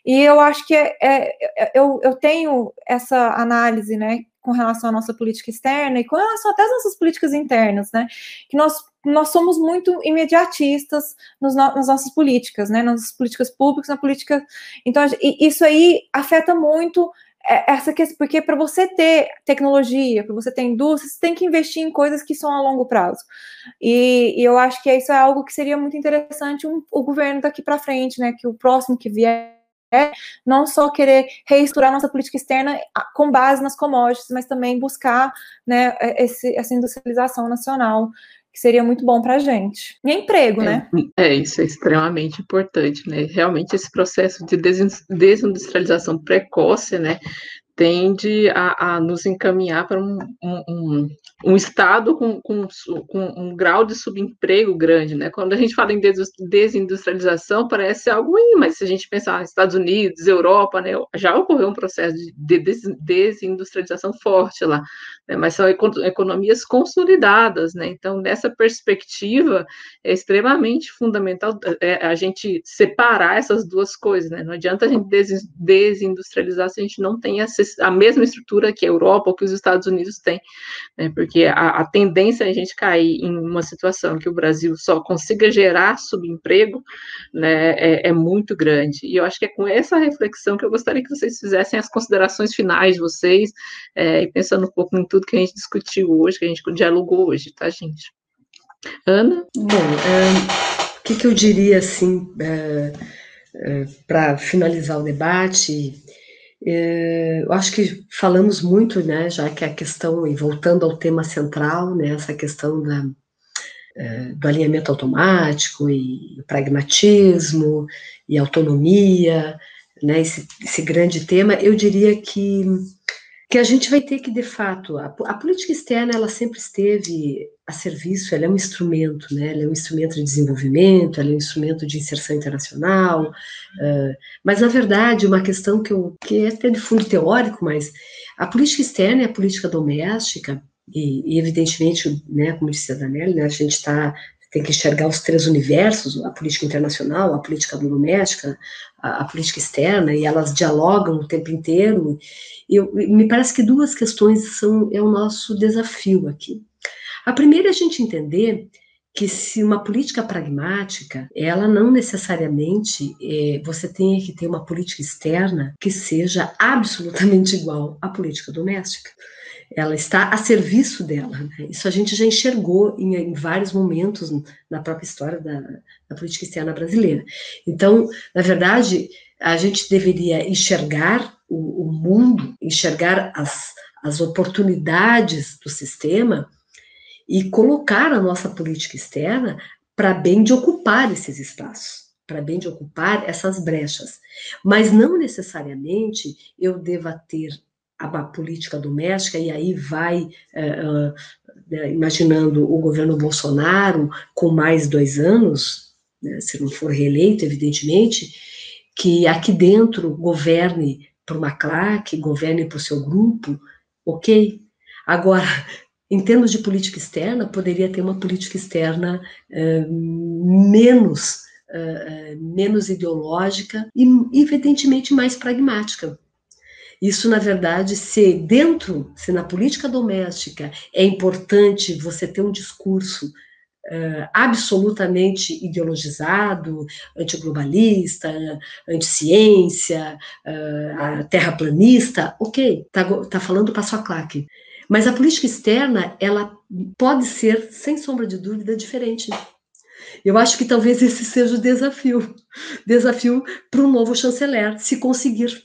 e eu acho que é, é, é eu, eu tenho essa análise, né, com relação à nossa política externa e com relação até às nossas políticas internas, né, que nós nós somos muito imediatistas nos, nas nossas políticas, né, nas políticas públicas, na política. Então, isso aí afeta muito essa questão, porque para você ter tecnologia, para você ter indústria, você tem que investir em coisas que são a longo prazo. E, e eu acho que isso é algo que seria muito interessante um, o governo daqui para frente, né? Que o próximo que vier não só querer reestruturar nossa política externa com base nas commodities, mas também buscar né, esse, essa industrialização nacional que seria muito bom para a gente. E emprego,
é,
né?
É, isso é extremamente importante, né? Realmente esse processo de desindustrialização precoce, né, tende a, a nos encaminhar para um, um, um estado com, com, com, um grau de subemprego grande, né? Quando a gente fala em desindustrialização, parece algo ruim, mas se a gente pensar nos Estados Unidos, Europa, né, já ocorreu um processo de desindustrialização forte lá, né? Mas são economias consolidadas, né? Então, nessa perspectiva, é extremamente fundamental é, a gente separar essas duas coisas, né? Não adianta a gente desindustrializar se a gente não tem acesso a mesma estrutura que a Europa ou que os Estados Unidos têm, né, porque a, a tendência é a gente cair em uma situação que o Brasil só consiga gerar subemprego né, é, é, muito grande. E eu acho que é com essa reflexão que eu gostaria que vocês fizessem as considerações finais de vocês, é, e pensando um pouco em tudo que a gente discutiu hoje, que a gente dialogou hoje, tá, gente? Ana?
Bom, é, o que, que, eu diria, assim, é, é, para finalizar o debate eu acho que falamos muito, né, já que a questão, e voltando ao tema central, né, essa questão da, é, do alinhamento automático e pragmatismo e autonomia, né, esse, esse grande tema, eu diria que que a gente vai ter que, de fato, a, a, política externa, ela sempre esteve a serviço, ela é um instrumento, né, ela é um instrumento de desenvolvimento, ela é um instrumento de inserção internacional, uh, mas, na verdade, uma questão que, eu, que é até de fundo teórico, mas a política externa e a política doméstica, e, e evidentemente, né, como disse a Daniela, né, a gente está tem que enxergar os três universos, a política internacional, a política doméstica, a, a política externa, e elas dialogam o tempo inteiro, eu, me parece que duas questões são é o nosso desafio aqui. A primeira é a gente entender que se uma política pragmática, ela não necessariamente é, você tem que ter uma política externa que seja absolutamente igual à política doméstica. Ela está a serviço dela. Né? Isso a gente já enxergou em, em, vários momentos na própria história da, da política externa brasileira. Então, na verdade, a gente deveria enxergar o, o mundo, enxergar as, as oportunidades do sistema e colocar a nossa política externa para bem de ocupar esses espaços, para bem de ocupar essas brechas. Mas não necessariamente eu deva ter a política doméstica, e aí vai, uh, uh, imaginando o governo Bolsonaro com mais dois anos, né, se não for reeleito, evidentemente, que aqui dentro governe para uma claque, governe para o seu grupo, ok. Agora, em termos de política externa, poderia ter uma política externa uh, menos, uh, menos ideológica e, evidentemente, mais pragmática. Isso, na verdade, se dentro, se na política doméstica é importante você ter um discurso uh, absolutamente ideologizado, antiglobalista, anticiência, uh, terraplanista, ok, tá, tá falando passo a claque. Mas a política externa, ela pode ser, sem sombra de dúvida, diferente. Eu acho que talvez esse seja o desafio, desafio para o novo chanceler, se conseguir,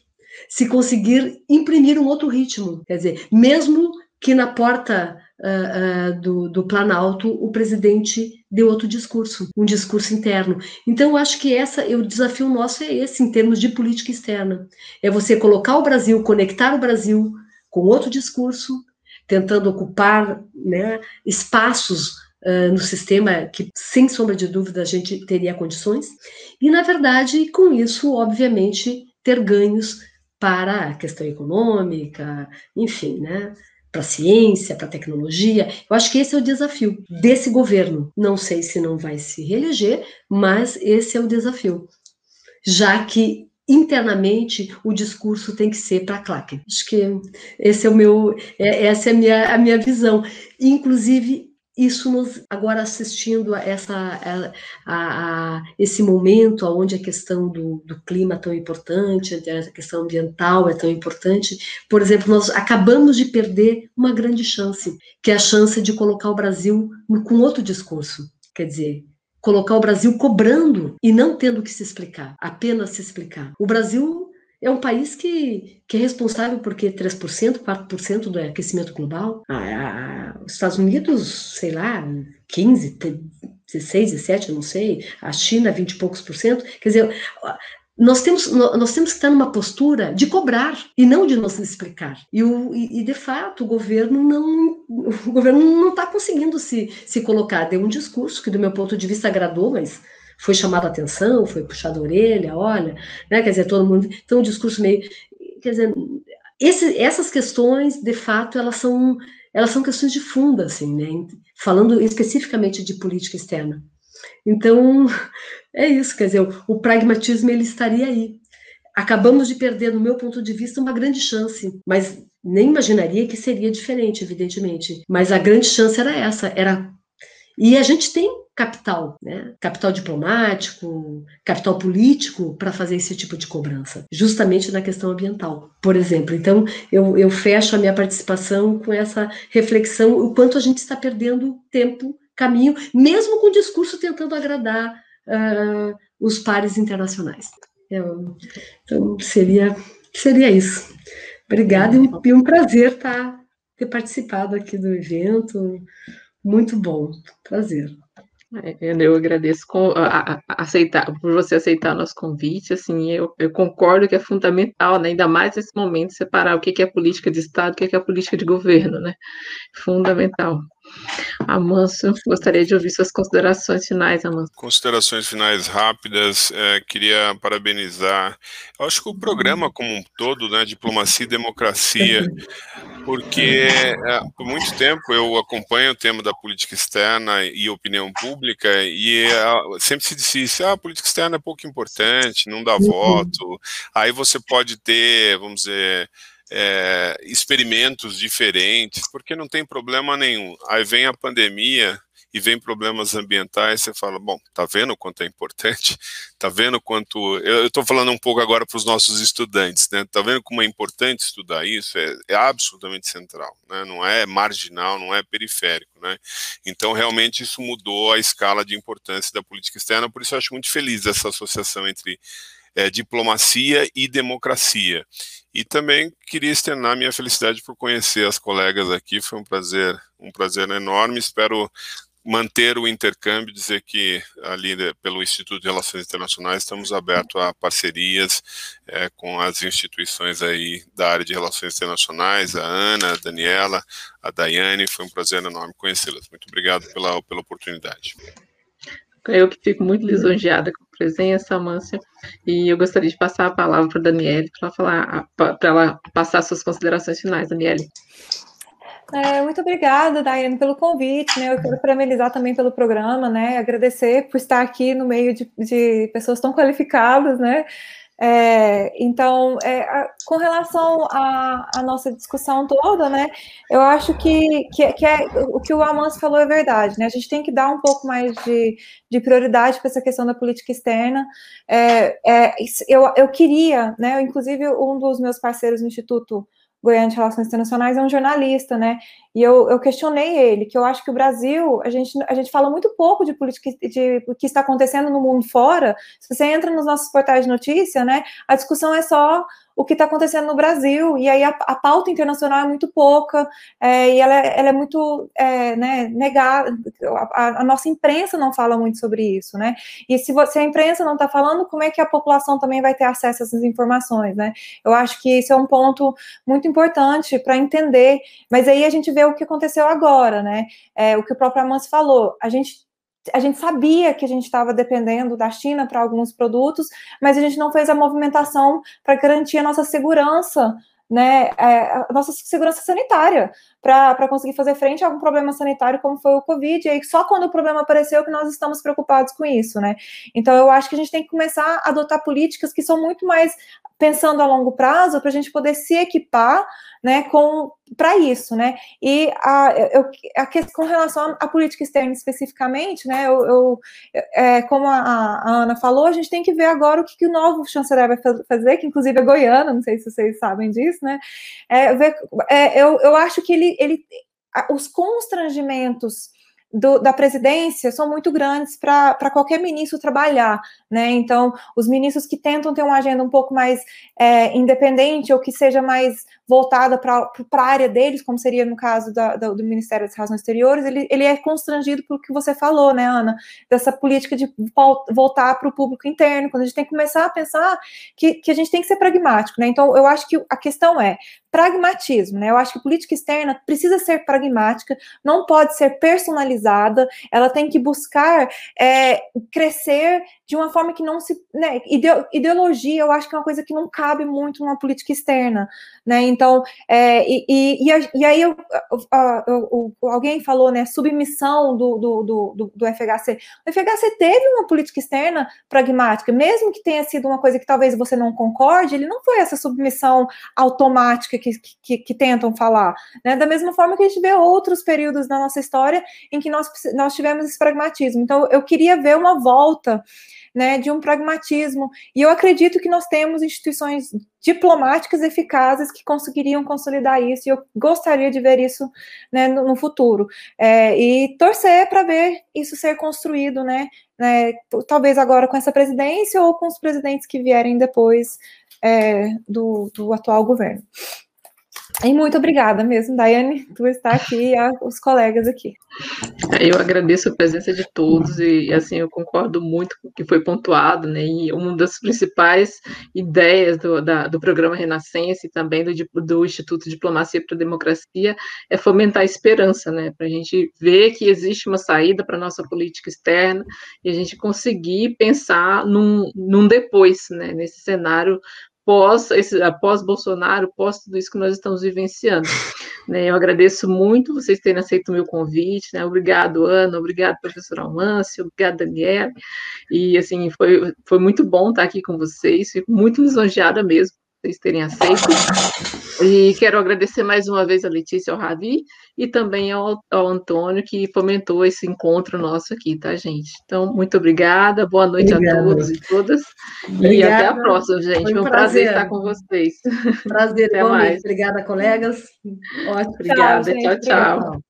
se conseguir imprimir um outro ritmo, quer dizer, mesmo que na porta uh, uh, do, do Planalto o presidente deu outro discurso, um discurso interno. Então, eu acho que essa, o desafio nosso é esse, em termos de política externa. É você colocar o Brasil, conectar o Brasil com outro discurso, tentando ocupar né, espaços uh, no sistema que, sem sombra de dúvida, a gente teria condições. E, na verdade, com isso, obviamente, ter ganhos para a questão econômica, enfim, né? para a ciência, para a tecnologia. Eu acho que esse é o desafio desse governo. Não sei se não vai se reeleger, mas esse é o desafio. Já que internamente o discurso tem que ser para claque. Acho que esse é o meu, é, essa é a minha, a minha visão. Inclusive isso nos agora assistindo a essa a, a, a esse momento onde a questão do, do, clima é tão importante, a questão ambiental é tão importante, por exemplo, nós acabamos de perder uma grande chance, que é a chance de colocar o Brasil com outro discurso, quer dizer, colocar o Brasil cobrando e não tendo que se explicar, apenas se explicar. O Brasil é um país que, que é responsável por que 3%, 4% do aquecimento global. Ah, os Estados Unidos, sei lá, 15, 16, 17, não sei. A China, 20 e poucos por cento. Quer dizer, nós temos, nós temos que estar numa postura de cobrar e não de nos explicar. E, o, e, de fato, o governo não o governo não está conseguindo se, se colocar. Deu um discurso que, do meu ponto de vista, agradou, mas foi chamado a atenção, foi puxado a orelha, olha, né? Quer dizer, todo mundo. Então, um discurso meio. Quer dizer, esse, essas questões, de fato, elas são, elas são questões de fundo, assim, né? Falando especificamente de política externa. Então, é isso, quer dizer, o, o pragmatismo ele estaria aí. Acabamos de perder, no meu ponto de vista, uma grande chance, mas nem imaginaria que seria diferente, evidentemente. Mas a grande chance era essa, era e a gente tem capital, né? capital diplomático, capital político para fazer esse tipo de cobrança, justamente na questão ambiental, por exemplo. Então, eu, eu fecho a minha participação com essa reflexão, o quanto a gente está perdendo tempo, caminho, mesmo com o discurso tentando agradar uh, os pares internacionais. Eu, então, seria, seria isso. Obrigada e um prazer estar, tá, ter participado aqui do evento. Muito bom, prazer.
É, eu agradeço com, a, a, aceitar, por você aceitar o nosso convite. Assim, eu, eu, concordo que é fundamental, né, ainda mais nesse momento, separar o que é política de Estado, o que é política de governo, né? Fundamental. Amanso, gostaria de ouvir suas considerações finais, Amanso.
Considerações finais rápidas, é, queria parabenizar. Eu acho que o programa como um todo, né, Diplomacia e Democracia, porque é, por muito tempo eu acompanho o tema da política externa e opinião pública, e é, sempre se disse, ah, a política externa é pouco importante, não dá uhum. voto, aí você pode ter, vamos dizer, é, experimentos diferentes, porque não tem problema nenhum. Aí vem a pandemia e vem problemas ambientais, você fala, bom, tá vendo o quanto é importante? Tá vendo quanto. Eu estou falando um pouco agora para os nossos estudantes, né? Tá vendo como é importante estudar isso? É, é, absolutamente central, né? Não é marginal, não é periférico, né? Então, realmente, isso mudou a escala de importância da política externa, por isso eu acho muito feliz essa associação entre é, diplomacia e democracia. E também queria externar minha felicidade por conhecer as colegas aqui, foi um prazer, um prazer enorme. Espero manter o intercâmbio, dizer que ali pelo Instituto de Relações Internacionais estamos abertos a parcerias é, com as instituições aí da área de Relações Internacionais, a Ana, a Daniela, a Daiane, foi um prazer enorme conhecê-las. Muito obrigado pela, pela oportunidade.
Eu que fico muito lisonjeada com presença, Amância, e eu gostaria de passar a palavra para a Daniele para falar, para ela passar suas considerações finais, Daniele.
É, muito obrigada, Daiane, pelo convite, né? Eu quero parabenizar também pelo programa, né? Agradecer por estar aqui no meio de, de pessoas tão qualificadas, né? É, então, é, a, com relação à nossa discussão toda, né, eu acho que, que, que é, o que o Amans falou é verdade, né, a gente tem que dar um pouco mais de, de prioridade para essa questão da política externa. É, é eu, eu queria, né, inclusive um dos meus parceiros no Instituto Goiânia de Relações Internacionais é um jornalista, né? E eu, eu, questionei ele, que eu acho que o Brasil, a gente, a gente fala muito pouco de política, de o que está acontecendo no mundo fora. Se você entra nos nossos portais de notícia, né? A discussão é só o que está acontecendo no Brasil, e aí a, a pauta internacional é muito pouca, é, e ela, ela, é muito é, né, negada, a, a, nossa imprensa não fala muito sobre isso, né, e se, você, a imprensa não está falando, como é que a população também vai ter acesso a essas informações, né, eu acho que isso é um ponto muito importante para entender, mas aí a gente vê o que aconteceu agora, né, é, o que o próprio Amance falou, a gente a gente sabia que a gente estava dependendo da China para alguns produtos, mas a gente não fez a movimentação para garantir a nossa segurança, né, é, a nossa segurança sanitária, para conseguir fazer frente a algum problema sanitário como foi o Covid, e aí só quando o problema apareceu que nós estamos preocupados com isso, né? Então eu acho que a gente tem que começar a adotar políticas que são muito mais pensando a longo prazo para a gente poder se equipar né, com para isso, né? E a, eu, a, com relação à política externa especificamente, né? Eu, eu é, como a, a, Ana falou, a gente tem que ver agora o que, que o novo chanceler vai fazer, que inclusive é goiano, não sei se vocês sabem disso, né? É, ver, é, eu, eu acho que ele, ele os constrangimentos do, da presidência são muito grandes para qualquer ministro trabalhar, né? Então, os ministros que tentam ter uma agenda um pouco mais é, independente ou que seja mais voltada para a área deles, como seria no caso da, do Ministério das Relações Exteriores, ele, ele é constrangido pelo que você falou, né, Ana? Dessa política de voltar para o público interno, quando a gente tem que começar a pensar que, que a gente tem que ser pragmático, né? Então, eu acho que a questão é pragmatismo, né? Eu acho que política externa precisa ser pragmática, não pode ser personalizada, ela tem que buscar é, crescer de uma forma que não se. Né, ideologia, eu acho que é uma coisa que não cabe muito numa política externa, né? Então, é, e, e, e, aí eu, eu, eu, alguém falou, né, submissão do, do, do, do, FHC. O FHC teve uma política externa pragmática, mesmo que tenha sido uma coisa que talvez você não concorde, ele não foi essa submissão automática que, que, que tentam falar, né? Da mesma forma que a gente vê outros períodos na nossa história em que nós, nós tivemos esse pragmatismo. Então, eu queria ver uma volta né, de um pragmatismo. E eu acredito que nós temos instituições diplomáticas eficazes que conseguiriam consolidar isso, e eu gostaria de ver isso né, no, no, futuro. É, e torcer para ver isso ser construído, né, né, talvez agora com essa presidência ou com os presidentes que vierem depois é, do, do atual governo. E muito obrigada mesmo, Daiane, por estar aqui e os colegas aqui.
Eu agradeço a presença de todos e, assim, eu concordo muito com o que foi pontuado, né, e uma das principais ideias do, da, do programa Renascença e também do, do Instituto Diplomacia para a Democracia é fomentar a esperança, né, para a gente ver que existe uma saída para a nossa política externa e a gente conseguir pensar num, num depois, né, nesse cenário pós esse após Bolsonaro, pós tudo isso que nós estamos vivenciando. Né, eu agradeço muito vocês terem aceito o meu convite, né? Obrigado, Ana, obrigado, professor Almâncio, obrigado, Daniela. E assim, foi, foi muito bom estar aqui com vocês, fico muito lisonjeada mesmo vocês terem aceito. E quero agradecer mais uma vez a Letícia, ao Ravi e também ao, ao Antônio, que fomentou esse encontro nosso aqui, tá, gente? Então, muito obrigada, boa noite obrigada. a todos e todas. Obrigada. E até a próxima, gente. Foi um, prazer. prazer estar com vocês.
Prazer, até mais. Obrigada, colegas.
Ótimo. Obrigada, tchau, tchau. tchau.